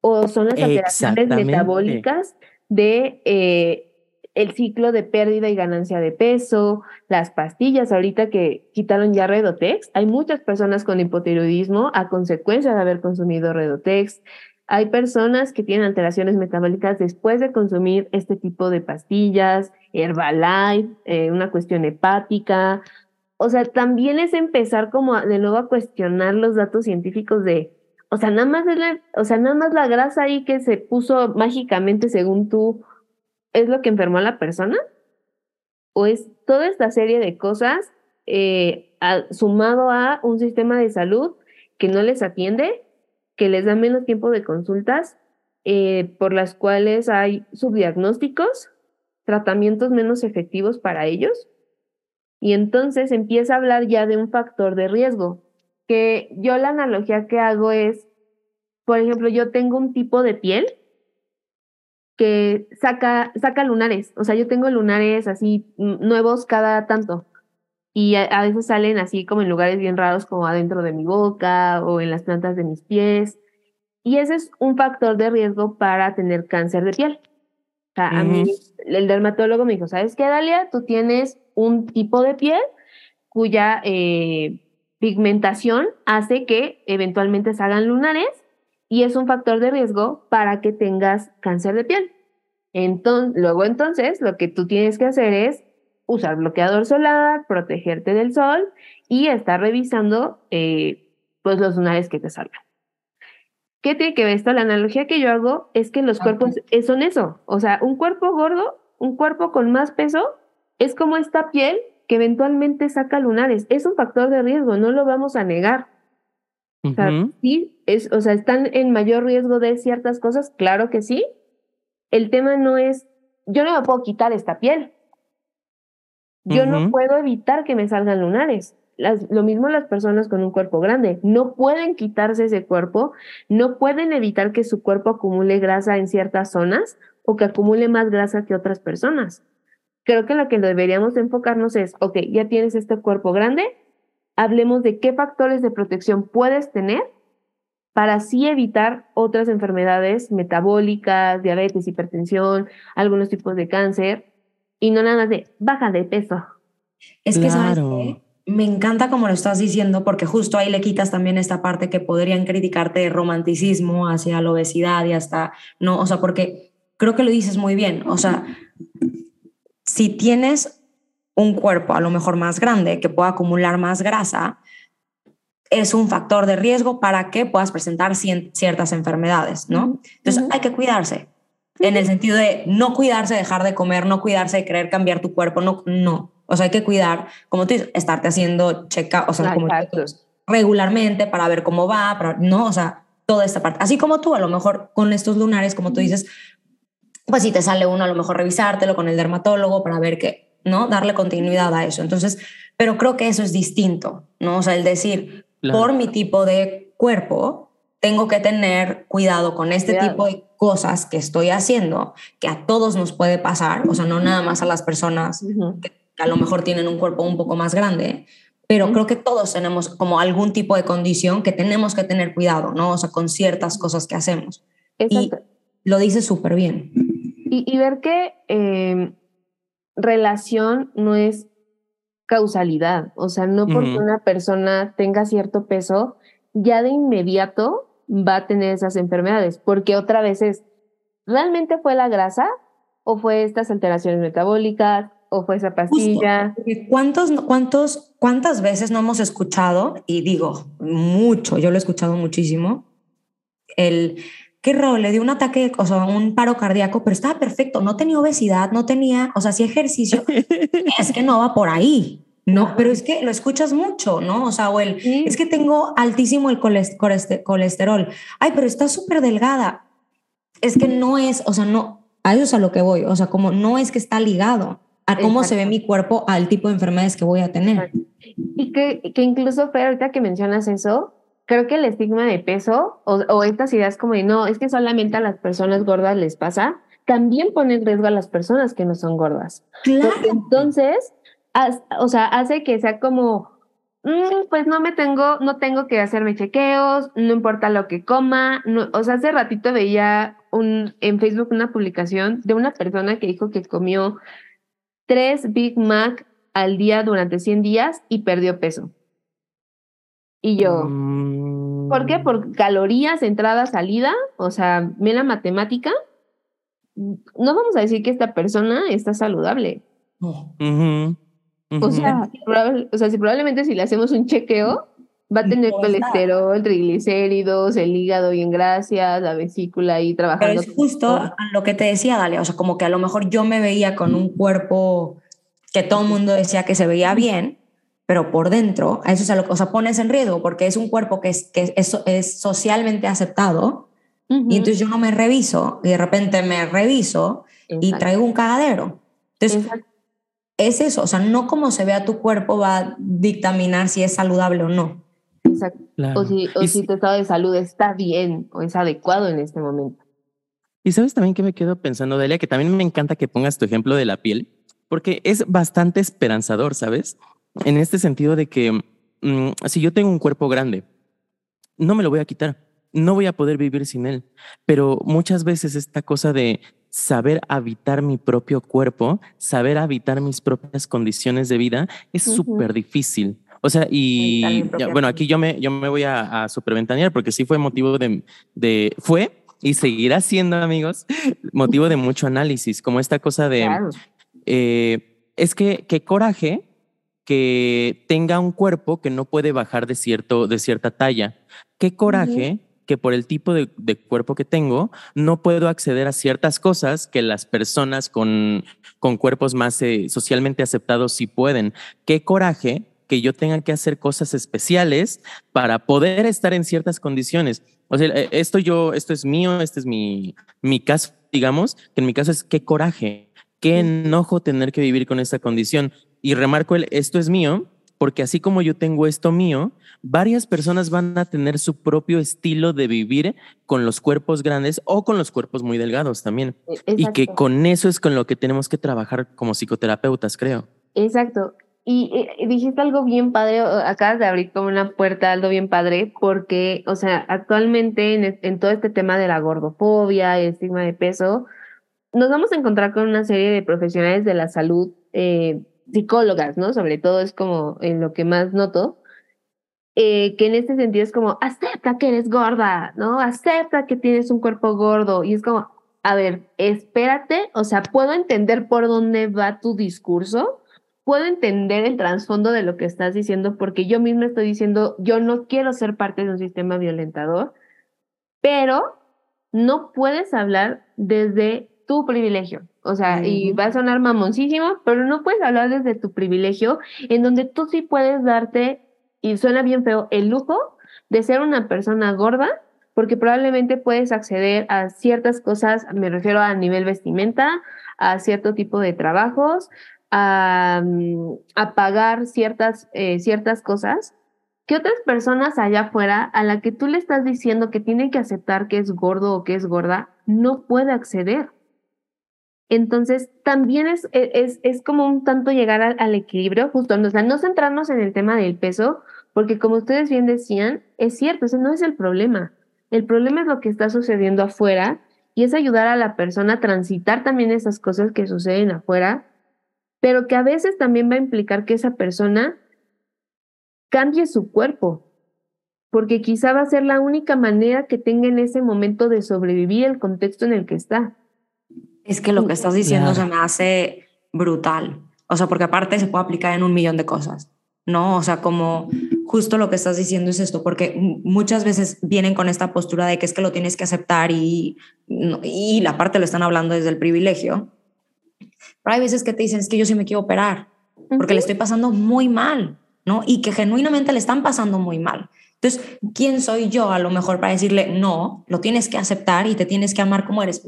o son las alteraciones metabólicas de eh, el ciclo de pérdida y ganancia de peso, las pastillas, ahorita que quitaron ya Redotex, hay muchas personas con hipotiroidismo a consecuencia de haber consumido Redotex, hay personas que tienen alteraciones metabólicas después de consumir este tipo de pastillas, Herbalife, eh, una cuestión hepática. O sea, también es empezar como de nuevo a cuestionar los datos científicos de, o sea, nada más la, o sea, nada más la grasa ahí que se puso mágicamente según tú es lo que enfermó a la persona o es toda esta serie de cosas eh, sumado a un sistema de salud que no les atiende, que les da menos tiempo de consultas, eh, por las cuales hay subdiagnósticos, tratamientos menos efectivos para ellos. Y entonces empieza a hablar ya de un factor de riesgo, que yo la analogía que hago es, por ejemplo, yo tengo un tipo de piel que saca, saca lunares, o sea, yo tengo lunares así nuevos cada tanto y a, veces salen así como en lugares bien raros como adentro de mi boca o en las plantas de mis pies. Y ese es un factor de riesgo para tener cáncer de piel. O sea, a mí el dermatólogo me dijo, ¿sabes qué, Dalia? Tú tienes un tipo de piel cuya eh, pigmentación hace que eventualmente salgan lunares y es un factor de riesgo para que tengas cáncer de piel. Entonces, luego entonces lo que tú tienes que hacer es usar bloqueador solar, protegerte del sol y estar revisando eh, pues los lunares que te salgan. ¿Qué tiene que ver esto? La analogía que yo hago es que los cuerpos son eso. O sea, un cuerpo gordo, un cuerpo con más peso, es como esta piel que eventualmente saca lunares. Es un factor de riesgo, no lo vamos a negar. o, sea, sí, es, o sea, están en mayor riesgo de ciertas cosas, claro que sí. El tema no es, yo no me puedo quitar esta piel, yo no puedo evitar que me salgan lunares. Las, lo mismo las personas con un cuerpo grande. No pueden quitarse ese cuerpo, no pueden evitar que su cuerpo acumule grasa en ciertas zonas o que acumule más grasa que otras personas. Creo que lo que deberíamos enfocarnos es, ok, ya tienes este cuerpo grande, hablemos de qué factores de protección puedes tener para así evitar otras enfermedades metabólicas, diabetes, hipertensión, algunos tipos de cáncer, y no nada de baja de peso. Es que, ¿sabes Me encanta como lo estás diciendo porque justo ahí le quitas también esta parte que podrían criticarte de romanticismo hacia la obesidad y hasta, no, o sea, porque creo que lo dices muy bien, o sea, si tienes un cuerpo a lo mejor más grande que pueda acumular más grasa, es un factor de riesgo para que puedas presentar ciertas enfermedades, ¿no? Entonces hay que cuidarse en el sentido de no cuidarse, dejar de comer, no cuidarse, de querer cambiar tu cuerpo, no, no. O sea, hay que cuidar, como tú dices, estarte haciendo checa, o sea, como regularmente para ver cómo va, para, no, o sea, toda esta parte. Así como tú, a lo mejor con estos lunares, como tú dices, pues si te sale uno, a lo mejor revisártelo con el dermatólogo para ver qué, ¿no? Darle continuidad a eso. Entonces, pero creo que eso es distinto, ¿no? O sea, el decir, por mi tipo de cuerpo, tengo que tener cuidado con este tipo de cosas que estoy haciendo, que a todos nos puede pasar, o sea, no nada más a las personas que, a lo mejor tienen un cuerpo un poco más grande, pero creo que todos tenemos como algún tipo de condición que tenemos que tener cuidado, ¿no? O sea, con ciertas cosas que hacemos. Y lo dice súper bien. Y, ver que em, relación no es causalidad, o sea, no porque una persona tenga cierto peso, ya de inmediato va a tener esas enfermedades, porque otra vez es, ¿realmente fue la grasa o fue estas alteraciones metabólicas o fue esa pastilla? ¿Cuántos, cuántos, ¿Cuántas veces no hemos escuchado, y digo mucho, yo lo he escuchado muchísimo, el qué rol, le dio un ataque, o sea, un paro cardíaco, pero estaba perfecto, no tenía obesidad, no tenía, o sea, sí ejercicio, es que no va por ahí. No, pero es que lo escuchas mucho, ¿no? O sea, o el, es que tengo altísimo el colesterol. Ay, pero está súper delgada. Es que no es, o sea, no, a eso es a lo que voy. O sea, como no es que está ligado a cómo se ve mi cuerpo, al tipo de enfermedades que voy a tener. Y que, que incluso, Fer, ahorita que mencionas eso, creo que el estigma de peso o, o, estas ideas como de no, es que solamente a las personas gordas les pasa, también pone en riesgo a las personas que no son gordas. Claro. Porque entonces o sea, hace que sea como, mm, pues no me tengo, no tengo que hacerme chequeos, no importa lo que coma. o sea, hace ratito veía un, en Facebook una publicación de una persona que dijo que comió tres Big Mac al día durante 100 días y perdió peso. Y yo, ¿por qué? Por mm. calorías, entrada, salida, o sea, me la matemática. No vamos a decir que esta persona está saludable. O sea, o sea, si probablemente si le hacemos un chequeo, va a tener colesterol, triglicéridos, el hígado y en grasas, la vesícula ahí trabajando. Pero es justo lo que te decía, Dalia, o sea, como que a lo mejor yo me veía con un cuerpo que todo el mundo decía que se veía bien, pero por dentro, a eso se lo, o sea, pones en riesgo porque es un cuerpo que es, que es, es socialmente aceptado y entonces yo no me reviso y de repente me reviso y traigo un cagadero. Entonces, es eso, o sea, no como se vea tu cuerpo va a dictaminar si es saludable o no. Exacto. O, si, o si tu estado de salud está bien o es adecuado en este momento. Y sabes también que me quedo pensando, Delia, que también me encanta que pongas tu ejemplo de la piel, porque es bastante esperanzador, ¿sabes? En este sentido de que mm, si yo tengo un cuerpo grande, no me lo voy a quitar, no voy a poder vivir sin él, pero muchas veces esta cosa de saber habitar mi propio cuerpo, saber habitar mis propias condiciones de vida es súper difícil. O sea, y bueno, aquí yo me, yo me voy a, a superventanear porque sí fue motivo de, de, fue y seguirá siendo, amigos, motivo de mucho análisis, como esta cosa de, eh, es que qué coraje que tenga un cuerpo que no puede bajar de, cierto, de cierta talla. Qué coraje que por el tipo de, cuerpo que tengo, no puedo acceder a ciertas cosas que las personas con, con cuerpos más eh, socialmente aceptados sí pueden. Qué coraje que yo tenga que hacer cosas especiales para poder estar en ciertas condiciones. O sea, eh, esto yo, esto es mío, este es mi, mi caso, digamos, que en mi caso es qué coraje, qué enojo tener que vivir con esta condición. Y remarco el, esto es mío, porque así como yo tengo esto mío, varias personas van a tener su propio estilo de vivir con los cuerpos grandes o con los cuerpos muy delgados también. E, y que con eso es con lo que tenemos que trabajar como psicoterapeutas, creo. Exacto. Y, eh, dijiste algo bien padre, acabas de abrir como una puerta, algo bien padre, porque, o sea, actualmente en, todo este tema de la gordofobia y el estigma de peso, nos vamos a encontrar con una serie de profesionales de la salud, eh, psicólogas, ¿no? Sobre todo es como en lo que más noto, eh, que en este sentido es como, acepta que eres gorda, ¿no? Acepta que tienes un cuerpo gordo. Y es como, a ver, espérate, o sea, puedo entender por dónde va tu discurso, puedo entender el trasfondo de lo que estás diciendo, porque yo misma estoy diciendo, yo no quiero ser parte de un sistema violentador, pero no puedes hablar desde tu privilegio. O sea, y va a sonar mamoncísimo, pero no puedes hablar desde tu privilegio, en donde tú sí puedes darte y suena bien feo, el lujo de ser una persona gorda, porque probablemente puedes acceder a ciertas cosas, me refiero a nivel vestimenta, a cierto tipo de trabajos, a, mm, a pagar ciertas, eh, ciertas cosas que otras personas allá afuera a la que tú le estás diciendo que tiene que aceptar que es gordo o que es gorda, no puede acceder. Entonces, también es, e, es, es como un tanto llegar al, equilibrio, justo, o sea, no centrarnos en el tema del peso, porque como ustedes bien decían, es cierto, ese no es el problema. El problema es lo que está sucediendo afuera y es ayudar a la persona a transitar también esas cosas que suceden afuera, pero que a veces también va a implicar que esa persona cambie su cuerpo, porque quizá va a ser la única manera que tenga en ese momento de sobrevivir el contexto en el que está. Es que lo que estás diciendo se me hace brutal. O sea, porque aparte se puede aplicar en un millón de cosas, ¿no? O sea, como justo lo que estás diciendo es esto, porque muchas veces vienen con esta postura de que es que lo tienes que aceptar y, y la parte lo están hablando desde el privilegio. Pero hay veces que te dicen, es que yo sí me quiero operar, porque le estoy pasando muy mal, ¿no? Y que genuinamente le están pasando muy mal. Entonces, ¿quién soy yo a lo mejor para decirle, no, lo tienes que aceptar y te tienes que amar como eres?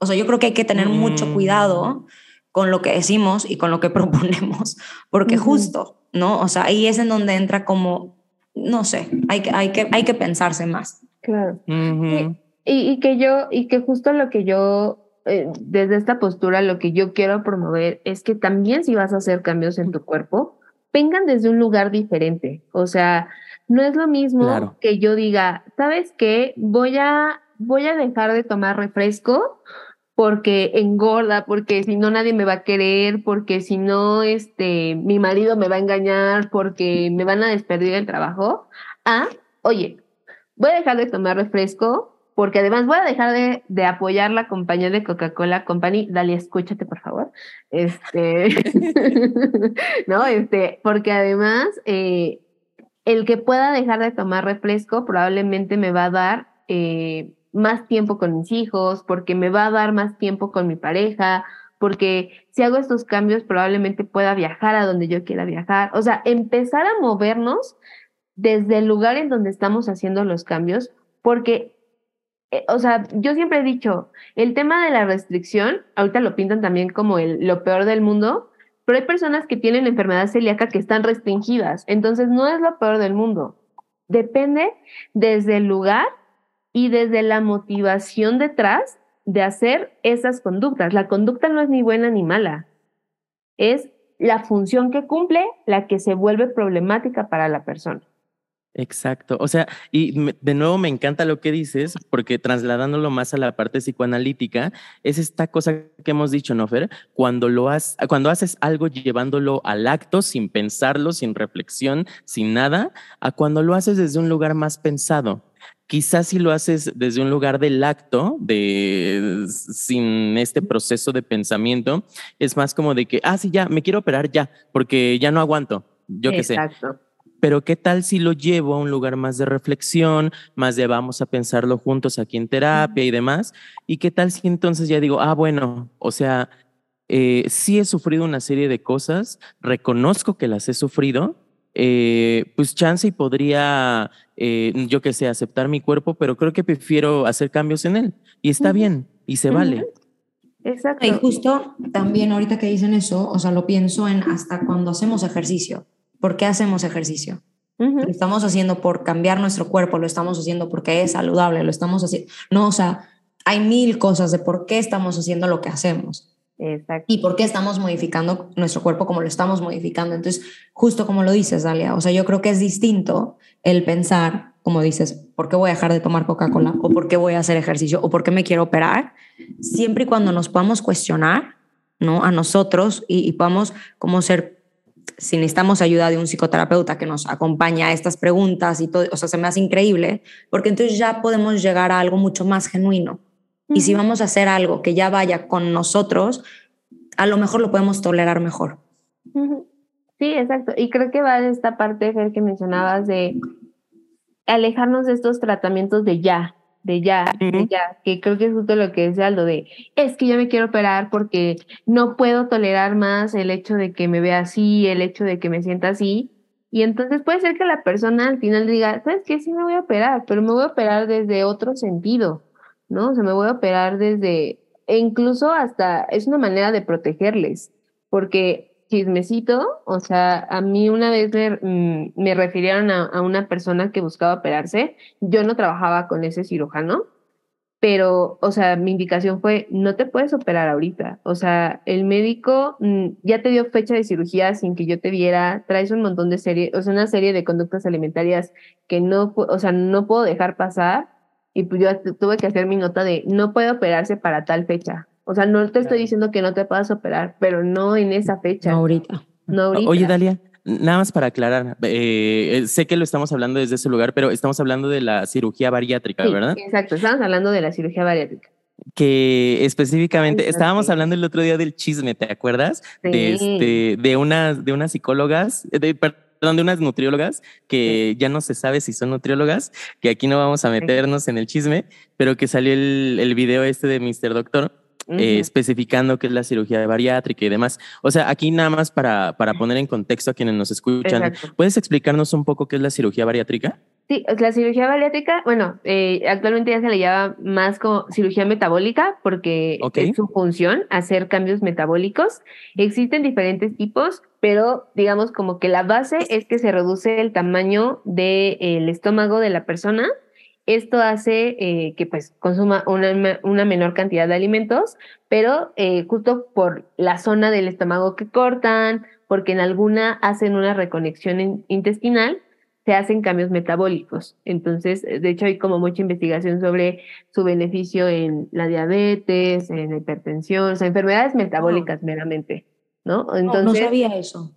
O sea, yo creo que hay que tener mucho mm. cuidado con lo que decimos y con lo que proponemos, porque justo, ¿no? O sea, ahí es en donde entra como, no sé, hay que, hay que, hay que pensarse más. Claro. y, y, que yo, y que justo lo que yo, eh, desde esta postura, lo que yo quiero promover es que también si vas a hacer cambios en tu cuerpo, vengan desde un lugar diferente. O sea, no es lo mismo que yo diga, ¿sabes qué? Voy a, voy a dejar de tomar refresco porque engorda, porque si no nadie me va a querer, porque si no este mi marido me va a engañar, porque me van a despedir el trabajo. Ah, oye, voy a dejar de tomar refresco porque además voy a dejar de, de apoyar la compañía de Coca-Cola Company. Dale, escúchate, por favor. Este, no, este, porque además eh, el que pueda dejar de tomar refresco probablemente me va a dar eh, más tiempo con mis hijos, porque me va a dar más tiempo con mi pareja, porque si hago estos cambios probablemente pueda viajar a donde yo quiera viajar. O sea, empezar a movernos desde el lugar en donde estamos haciendo los cambios, porque, eh, o sea, yo siempre he dicho, el tema de la restricción, ahorita lo pintan también como el, lo peor del mundo, pero hay personas que tienen enfermedad celíaca que están restringidas, entonces no es lo peor del mundo. Depende desde el lugar y desde la motivación detrás de hacer esas conductas. La conducta no es ni buena ni mala, es la función que cumple la que se vuelve problemática para la persona. Exacto. O sea, y de nuevo me encanta lo que dices, porque trasladándolo más a la parte psicoanalítica, es esta cosa que hemos dicho, ¿no, Fer? Cuando, lo has, cuando haces algo llevándolo al acto, sin pensarlo, sin reflexión, sin nada, a cuando lo haces desde un lugar más pensado. Quizás si lo haces desde un lugar del acto, de sin este proceso de pensamiento, es más como de que, ah, sí, ya, me quiero operar ya, porque ya no aguanto, yo qué sé. Exacto pero ¿qué tal si lo llevo a un lugar más de reflexión, más de vamos a pensarlo juntos aquí en terapia y demás? ¿Y qué tal si entonces ya digo, ah, bueno, o sea, eh, sí he sufrido una serie de cosas, reconozco que las he sufrido, eh, pues chance y podría, eh, yo qué sé, aceptar mi cuerpo, pero creo que prefiero hacer cambios en él y está bien y se vale. Exacto. Y justo también ahorita que dicen eso, o sea, lo pienso en hasta cuando hacemos ejercicio. ¿Por qué hacemos ejercicio? Lo estamos haciendo por cambiar nuestro cuerpo, lo estamos haciendo porque es saludable, lo estamos haciendo. No, o sea, hay mil cosas de por qué estamos haciendo lo que hacemos. Y por qué estamos modificando nuestro cuerpo como lo estamos modificando. Entonces, justo como lo dices, Dalia, o sea, yo creo que es distinto el pensar, como dices, ¿por qué voy a dejar de tomar Coca-Cola? ¿O por qué voy a hacer ejercicio? ¿O por qué me quiero operar? Siempre y cuando nos podamos cuestionar, ¿no? A nosotros y, y podamos como ser si necesitamos ayuda de un psicoterapeuta que nos acompañe a estas preguntas y todo, o sea, se me hace increíble, porque entonces ya podemos llegar a algo mucho más genuino. Y si vamos a hacer algo que ya vaya con nosotros, a lo mejor lo podemos tolerar mejor. Sí, exacto. Y creo que va de esta parte, Fer, que mencionabas de alejarnos de estos tratamientos de ya, de ya, de ya, que creo que es justo lo que decía Aldo, de es que ya me quiero operar porque no puedo tolerar más el hecho de que me vea así, el hecho de que me sienta así. Y entonces puede ser que la persona al final diga, ¿sabes qué? Sí me voy a operar, pero me voy a operar desde otro sentido, ¿no? O sea, me voy a operar desde, e incluso hasta, es una manera de protegerles, porque chismecito, o sea, a mí una vez me, mm, me refirieron a, a, una persona que buscaba operarse, yo no trabajaba con ese cirujano, pero, o sea, mi indicación fue, no te puedes operar ahorita, o sea, el médico mm, ya te dio fecha de cirugía sin que yo te viera, traes un montón de serie, o sea, una serie de conductas alimentarias que no, o sea, no puedo dejar pasar, y pues yo tuve que hacer mi nota de, no puede operarse para tal fecha, o sea, no te estoy diciendo que no te puedas operar, pero no en esa fecha. No ahorita. No ahorita. Oye, Dalia, nada más para aclarar, eh, eh, sé que lo estamos hablando desde ese lugar, pero estamos hablando de la cirugía bariátrica, ¿verdad? Exacto, estamos hablando de la cirugía bariátrica. Que específicamente, estábamos hablando el otro día del chisme, ¿te acuerdas? De, este, de, unas, de unas psicólogas, de, perdón, de unas nutriólogas que ya no se sabe si son nutriólogas, que aquí no vamos a meternos en el chisme, pero que salió el, el video este de Mr. Doctor eh, especificando qué es la cirugía bariátrica y demás. O sea, aquí nada más para, para poner en contexto a quienes nos escuchan, ¿puedes explicarnos un poco qué es la cirugía bariátrica? Sí, la cirugía bariátrica, bueno, eh, actualmente ya se le llama más como cirugía metabólica porque es su función hacer cambios metabólicos. Existen diferentes tipos, pero digamos como que la base es que se reduce el tamaño del estómago de la persona esto hace eh, que pues consuma una, una, menor cantidad de alimentos, pero eh, justo por la zona del estómago que cortan, porque en alguna hacen una reconexión intestinal, se hacen cambios metabólicos. Entonces, de hecho, hay como mucha investigación sobre su beneficio en la diabetes, en la hipertensión, o sea, enfermedades metabólicas meramente, ¿no? Entonces, no, sabía eso.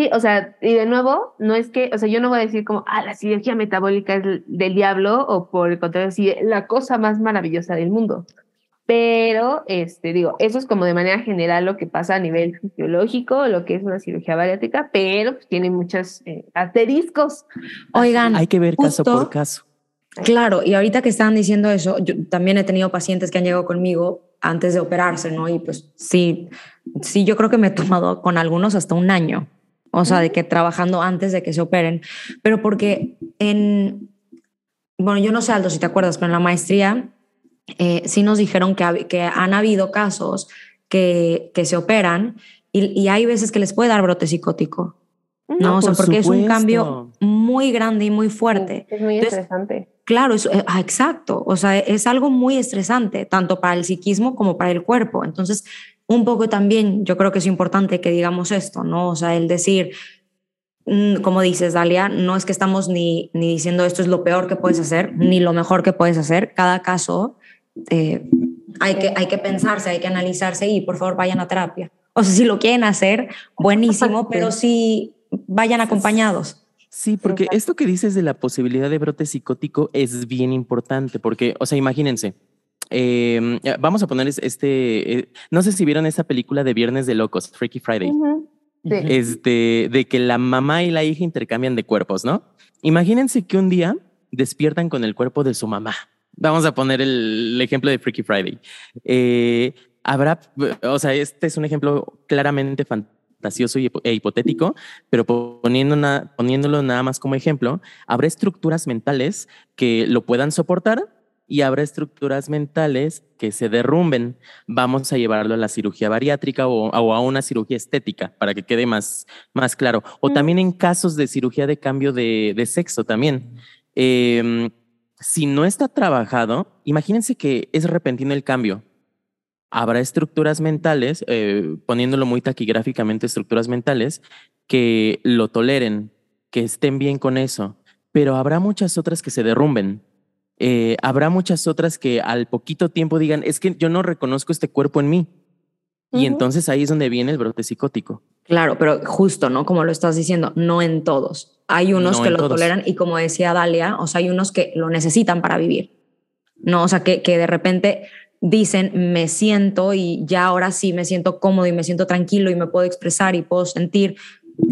Sí, o sea, y de nuevo, no es que, o sea, yo no voy a decir como, ah, la cirugía metabólica es del diablo o por el contrario, sí, la cosa más maravillosa del mundo. Pero, este, digo, eso es como de manera general lo que pasa a nivel fisiológico, lo que es una cirugía bariátrica, pero pues, tiene muchos eh, asteriscos. Oigan, hay que ver caso por caso. Claro, y ahorita que estaban diciendo eso, yo también he tenido pacientes que han llegado conmigo antes de operarse, ¿no? Y pues sí, sí, yo creo que me he tomado con algunos hasta un año, o sea, de que trabajando antes de que se operen, pero porque en, bueno, yo no sé, Aldo, si te acuerdas, pero en la maestría eh, sí nos dijeron que, que han habido casos que, que se operan y, y, hay veces que les puede dar brote psicótico. No, o sea, porque supuesto. es un cambio muy grande y muy fuerte. Es muy Entonces, estresante. Claro, es, ah, exacto. O sea, es algo muy estresante, tanto para el psiquismo como para el cuerpo. Entonces, un poco también yo creo que es importante que digamos esto, ¿no? O sea, el decir, mm, como dices, Dalia, no es que estamos ni, ni diciendo esto es lo peor que puedes hacer, ni lo mejor que puedes hacer. Cada caso eh, hay, que, hay que pensarse, hay que analizarse y por favor vayan a terapia. O sea, si lo quieren hacer, buenísimo, pero sí vayan acompañados. Sí, porque esto que dices de la posibilidad de brote psicótico es bien importante, porque, o sea, imagínense, eh, vamos a poner este, eh, no sé si vieron esa película de Viernes de Locos, Freaky Friday, uh -huh. sí. este, de que la mamá y la hija intercambian de cuerpos, ¿no? Imagínense que un día despiertan con el cuerpo de su mamá. Vamos a poner el, el ejemplo de Freaky Friday. Eh, habrá, o sea, este es un ejemplo claramente fantástico fantasioso e hipotético, pero poniendo una, poniéndolo nada más como ejemplo, habrá estructuras mentales que lo puedan soportar y habrá estructuras mentales que se derrumben. Vamos a llevarlo a la cirugía bariátrica o, o a una cirugía estética para que quede más, más claro. O mm. también en casos de cirugía de cambio de, de sexo también. Eh, si no está trabajado, imagínense que es repentino el cambio habrá estructuras mentales, eh, poniéndolo muy taquigráficamente, estructuras mentales, que lo toleren, que estén bien con eso, pero habrá muchas otras que se derrumben. Eh, habrá muchas otras que al poquito tiempo digan, es que yo no reconozco este cuerpo en mí. Uh -huh. Y entonces ahí es donde viene el brote psicótico. Claro, pero justo, ¿no? Como lo estás diciendo, no en todos. Hay unos no que lo todos. toleran y como decía Dalia, o sea, hay unos que lo necesitan para vivir. No, o sea, que, que de repente dicen me siento y ya ahora sí me siento cómodo y me siento tranquilo y me puedo expresar y puedo sentir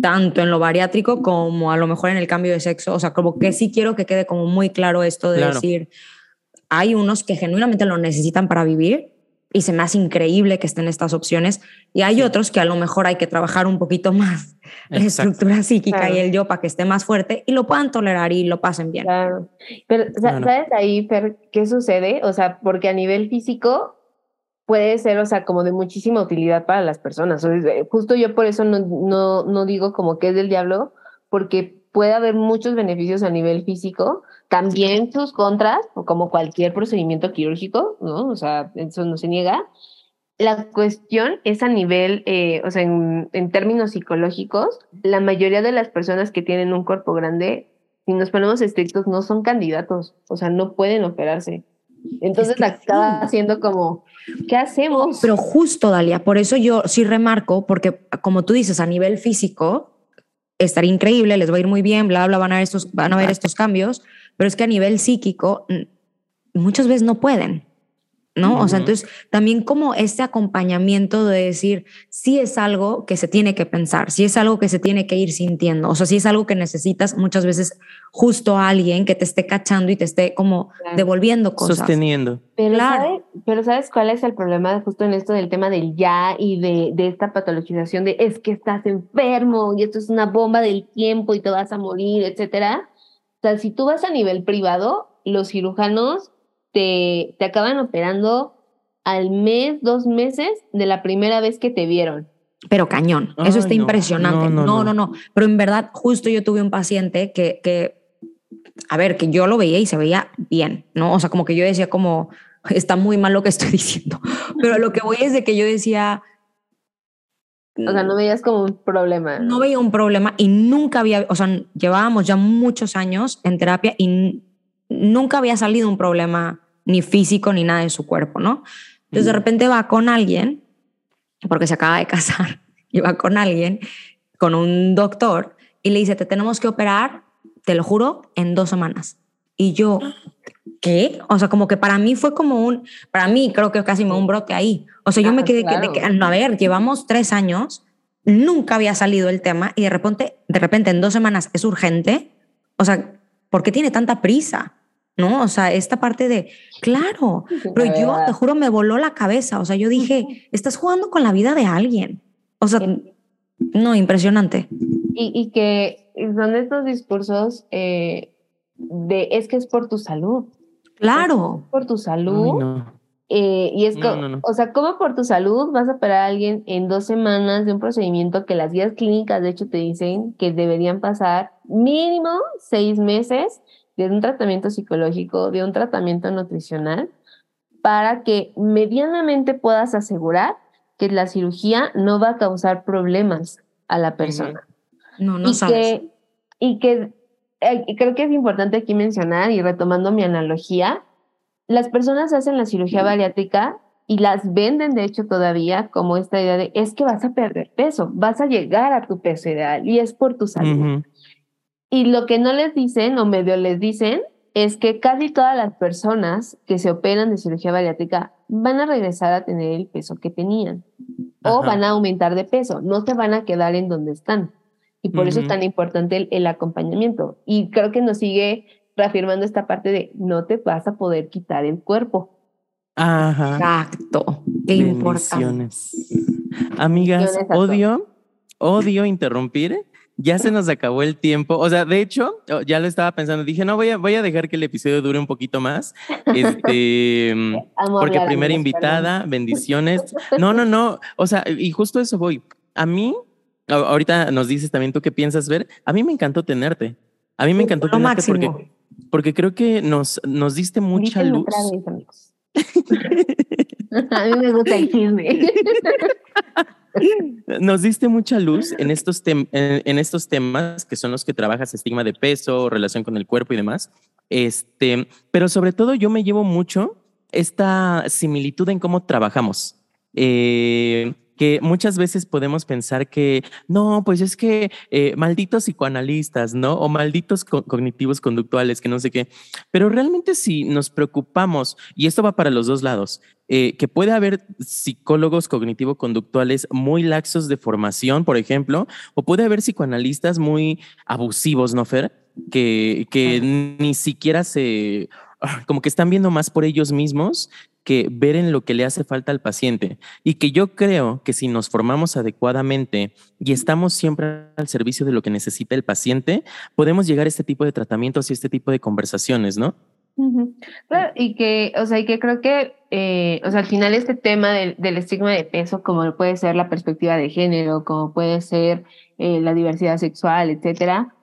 tanto en lo bariátrico como a lo mejor en el cambio de sexo. O sea, como que sí quiero que quede como muy claro esto de claro. decir, hay unos que genuinamente lo necesitan para vivir y se me hace increíble que estén estas opciones y hay sí. otros que a lo mejor hay que trabajar un poquito más la estructura psíquica claro. y el yo para que esté más fuerte y lo puedan tolerar y lo pasen bien. Claro. Pero. ¿sabes ahí, Fer, qué sucede? O sea, porque a nivel físico puede ser, o sea, como de muchísima utilidad para las personas. Justo yo por eso no, no, no digo como que es del diablo, porque puede haber muchos beneficios a nivel físico, también sus contras, como cualquier procedimiento quirúrgico, ¿no? O sea, eso no se niega. La cuestión es a nivel, eh, o sea, en, en, términos psicológicos, la mayoría de las personas que tienen un cuerpo grande, si nos ponemos estrictos, no son candidatos, o sea, no pueden operarse. Entonces acaba siendo como, ¿qué hacemos? Pero justo, Dalia, por eso yo sí remarco, porque como tú dices, a nivel físico, estaría increíble, les va a ir muy bien, bla, bla, van a ver estos, van a ver estos cambios, pero es que a nivel psíquico muchas veces no pueden. ¿No? Uh -huh. O sea, entonces también como este acompañamiento de decir, si es algo que se tiene que pensar, si es algo que se tiene que ir sintiendo, o sea, si es algo que necesitas muchas veces justo a alguien que te esté cachando y te esté como claro. devolviendo cosas. Sosteniendo. Pero, claro. ¿sabes, pero ¿sabes cuál es el problema justo en esto del tema del ya y de, de esta patologización de es que estás enfermo y esto es una bomba del tiempo y te vas a morir, etcétera? O sea, si tú vas a nivel privado, los cirujanos te, te acaban operando al mes, dos meses de la primera vez que te vieron. Pero cañón, Ay, eso está no, impresionante. No no, no no, no, Pero en verdad, justo yo tuve un paciente que, que, a ver, que yo lo veía y se veía bien, ¿no? O sea, como que yo decía como, está muy mal lo que estoy diciendo. Pero lo que voy es de que yo decía... O sea, no veías como un problema. No veía un problema y nunca había, o sea, llevábamos ya muchos años en terapia y nunca había salido un problema ni físico ni nada en su cuerpo, ¿no? Entonces de repente va con alguien, porque se acaba de casar, y va con alguien, con un doctor, y le dice, te tenemos que operar, te lo juro, en dos semanas. Y yo, ¿qué? O sea, como que para mí fue como un, para mí creo que casi me un brote ahí. O sea, yo me quedé claro. de que, no, a ver, llevamos tres años, nunca había salido el tema y de repente, de repente en dos semanas es urgente. O sea, ¿por qué tiene tanta prisa? ¿No? O sea, esta parte de, claro, pero yo te juro, me voló la cabeza. O sea, yo dije, estás jugando con la vida de alguien. O sea, no, impresionante. Y, y que son estos discursos eh, de, es que es por tu salud. Claro. por tu salud. Eh, y es como, o sea, ¿cómo por tu salud vas a operar a alguien en dos semanas de un procedimiento que las guías clínicas de hecho te dicen que deberían pasar mínimo seis meses de un tratamiento psicológico, de un tratamiento nutricional, para que medianamente puedas asegurar que la cirugía no va a causar problemas a la persona. No, no y Que, y que eh, creo que es importante aquí mencionar, y retomando mi analogía, las personas hacen la cirugía bariátrica y las venden, de hecho, todavía como esta idea de es que vas a perder peso, vas a llegar a tu peso ideal y es por tu salud. Y lo que no les dicen o medio les dicen es que casi todas las personas que se operan de cirugía bariátrica van a regresar a tener el peso que tenían o van a aumentar de peso, no se van a quedar en donde están. Y por eso es tan importante el, el, acompañamiento. Y creo que nos sigue reafirmando esta parte de no te vas a poder quitar el cuerpo. Ajá. Exacto. Qué importante. Amigas, odio, odio interrumpir. Ya se nos acabó el tiempo. O sea, de hecho, ya lo estaba pensando. Dije, no, voy a, voy a dejar que el episodio dure un poquito más. Este, porque primera invitada, bendiciones. No, no, no. O sea, y justo eso voy. A mí, ahorita nos dices también tú qué piensas ver. A mí me encantó tenerte. A mí me encantó tenerte porque porque creo que nos, nos diste mucha luz. A mí me gusta el chisme. Nos diste mucha luz en estos, temas que son los que trabajas, estigma de peso, relación con el cuerpo y demás. Este, pero sobre todo yo me llevo mucho esta similitud en cómo trabajamos. Eh, que muchas veces podemos pensar que no, pues es que eh, malditos psicoanalistas, ¿no? O malditos cognitivos conductuales, que no sé qué. Pero realmente si nos preocupamos, y esto va para los dos lados, eh, que puede haber psicólogos cognitivo-conductuales muy laxos de formación, por ejemplo, o puede haber psicoanalistas muy abusivos, ¿no, Fer? Que, que ni siquiera se, como que están viendo más por ellos mismos que ver en lo que le hace falta al paciente y que yo creo que si nos formamos adecuadamente y estamos siempre al servicio de lo que necesita el paciente, podemos llegar a este tipo de tratamientos y este tipo de conversaciones, ¿no? Y que, o sea, y que creo que, eh, o sea, al final este tema del, estigma de peso, como puede ser la perspectiva de género, como puede ser eh, la diversidad sexual, etcétera,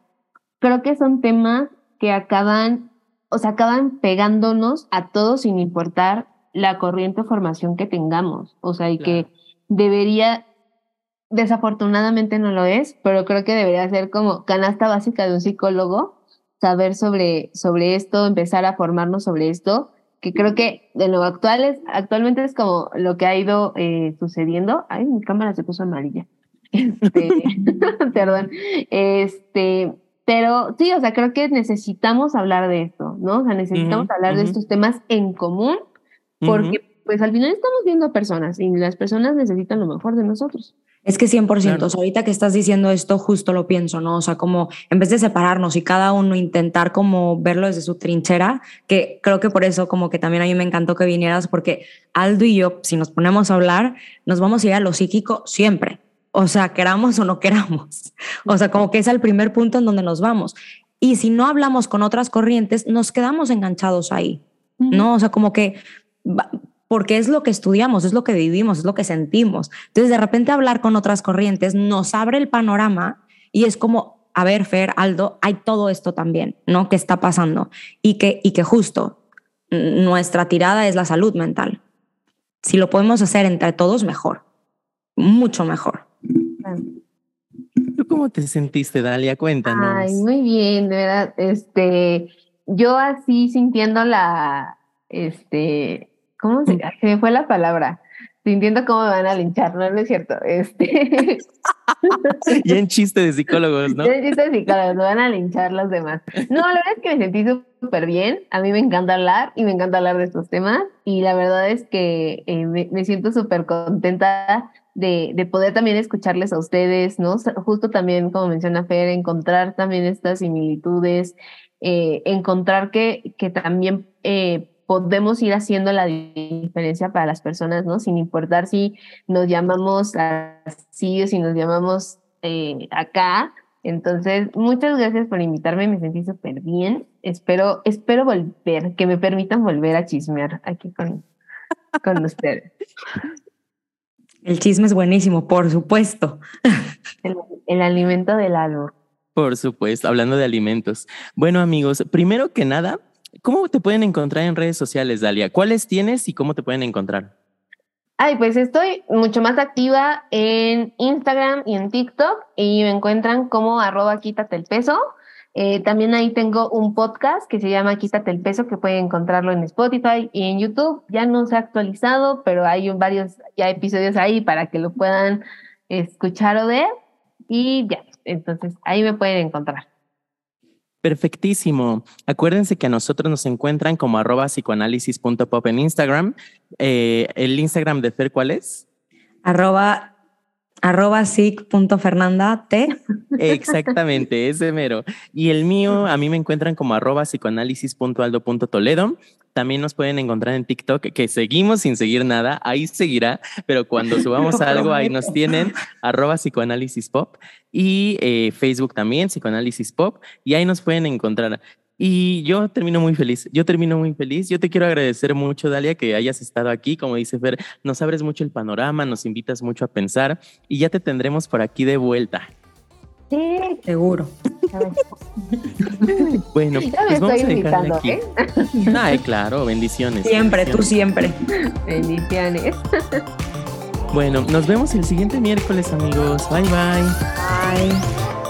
creo que son temas que acaban, o sea, acaban pegándonos a todos sin importar la corriente de formación que tengamos. O sea, y que debería, desafortunadamente no lo es, pero creo que debería ser como canasta básica de un psicólogo, saber sobre, sobre esto, empezar a formarnos sobre esto, que creo que de lo actual es, actualmente es como lo que ha ido eh, sucediendo. Ay, mi cámara se puso amarilla. Este, perdón. Este, pero sí, o sea, creo que necesitamos hablar de esto, ¿no? O sea, necesitamos hablar de estos temas en común porque pues al final estamos viendo personas y las personas necesitan lo mejor de nosotros. Es que 100%, o sea, ahorita que estás diciendo esto, justo lo pienso, ¿no? O sea, como en vez de separarnos y cada uno intentar como verlo desde su trinchera, que creo que por eso como que también a mí me encantó que vinieras, porque Aldo y yo, si nos ponemos a hablar, nos vamos a ir a lo psíquico siempre, o sea, queramos o no queramos. O sea, como que es el primer punto en donde nos vamos. Y si no hablamos con otras corrientes, nos quedamos enganchados ahí, ¿no? O sea, como que porque es lo que estudiamos, es lo que vivimos, es lo que sentimos. Entonces, de repente hablar con otras corrientes nos abre el panorama y es como, a ver, Fer, Aldo, hay todo esto también, ¿no? Que está pasando y que, y que justo nuestra tirada es la salud mental. Si lo podemos hacer entre todos, mejor, mucho mejor. ¿Tú cómo te sentiste, Dalia? Cuéntanos. Ay, muy bien, de verdad. Este, yo así sintiendo la, este, ¿Cómo se, se me fue la palabra? Sintiendo cómo me van a linchar, no, es cierto. Este. y en chiste de psicólogos, ¿no? en chiste de psicólogos, me van a linchar los demás. No, la verdad es que me sentí súper bien. A mí me encanta hablar y me encanta hablar de estos temas. Y la verdad es que eh, me, siento súper contenta de, de, poder también escucharles a ustedes, ¿no? Justo también, como menciona Fer, encontrar también estas similitudes, eh, encontrar que, que también eh, podemos ir haciendo la diferencia para las personas, ¿no? Sin importar si nos llamamos así o si nos llamamos eh, acá. Entonces, muchas gracias por invitarme, me sentí súper bien. Espero, espero volver, que me permitan volver a chismear aquí con, con ustedes. El chisme es buenísimo, por supuesto. El, el alimento del alma. Por supuesto, hablando de alimentos. Bueno, amigos, primero que nada, ¿cómo te pueden encontrar en redes sociales, Dalia? ¿Cuáles tienes y cómo te pueden encontrar? Ay, pues estoy mucho más activa en Instagram y en TikTok y me encuentran como arroba quítate el peso. Eh, también ahí tengo un podcast que se llama Quítate el peso que pueden encontrarlo en Spotify y en YouTube. Ya no se ha actualizado, pero hay varios ya episodios ahí para que lo puedan escuchar o ver. Y ya, entonces ahí me pueden encontrar. Perfectísimo. Acuérdense que a nosotros nos encuentran como arroba psicoanálisis.pop en Instagram. Eh, ¿El Instagram de Fer cuál es? Arroba arroba t Exactamente, ese mero. Y el mío, a mí me encuentran como arroba psicoanálisis.aldo.toledo. También nos pueden encontrar en TikTok, que seguimos sin seguir nada, ahí seguirá, pero cuando subamos algo, ahí nos tienen, arroba psicoanálisis pop. Y eh, Facebook también, psicoanálisis pop, y ahí nos pueden encontrar. Y yo termino muy feliz, yo termino muy feliz. Yo te quiero agradecer mucho, Dalia, que hayas estado aquí. Como dice Fer, nos abres mucho el panorama, nos invitas mucho a pensar y ya te tendremos por aquí de vuelta. Sí, seguro. bueno, pues vamos a dejarle aquí. ¿eh? Ay, claro, bendiciones. Siempre, tú siempre. Bendiciones. Bueno, nos vemos el siguiente miércoles, amigos. Bye, bye. Bye.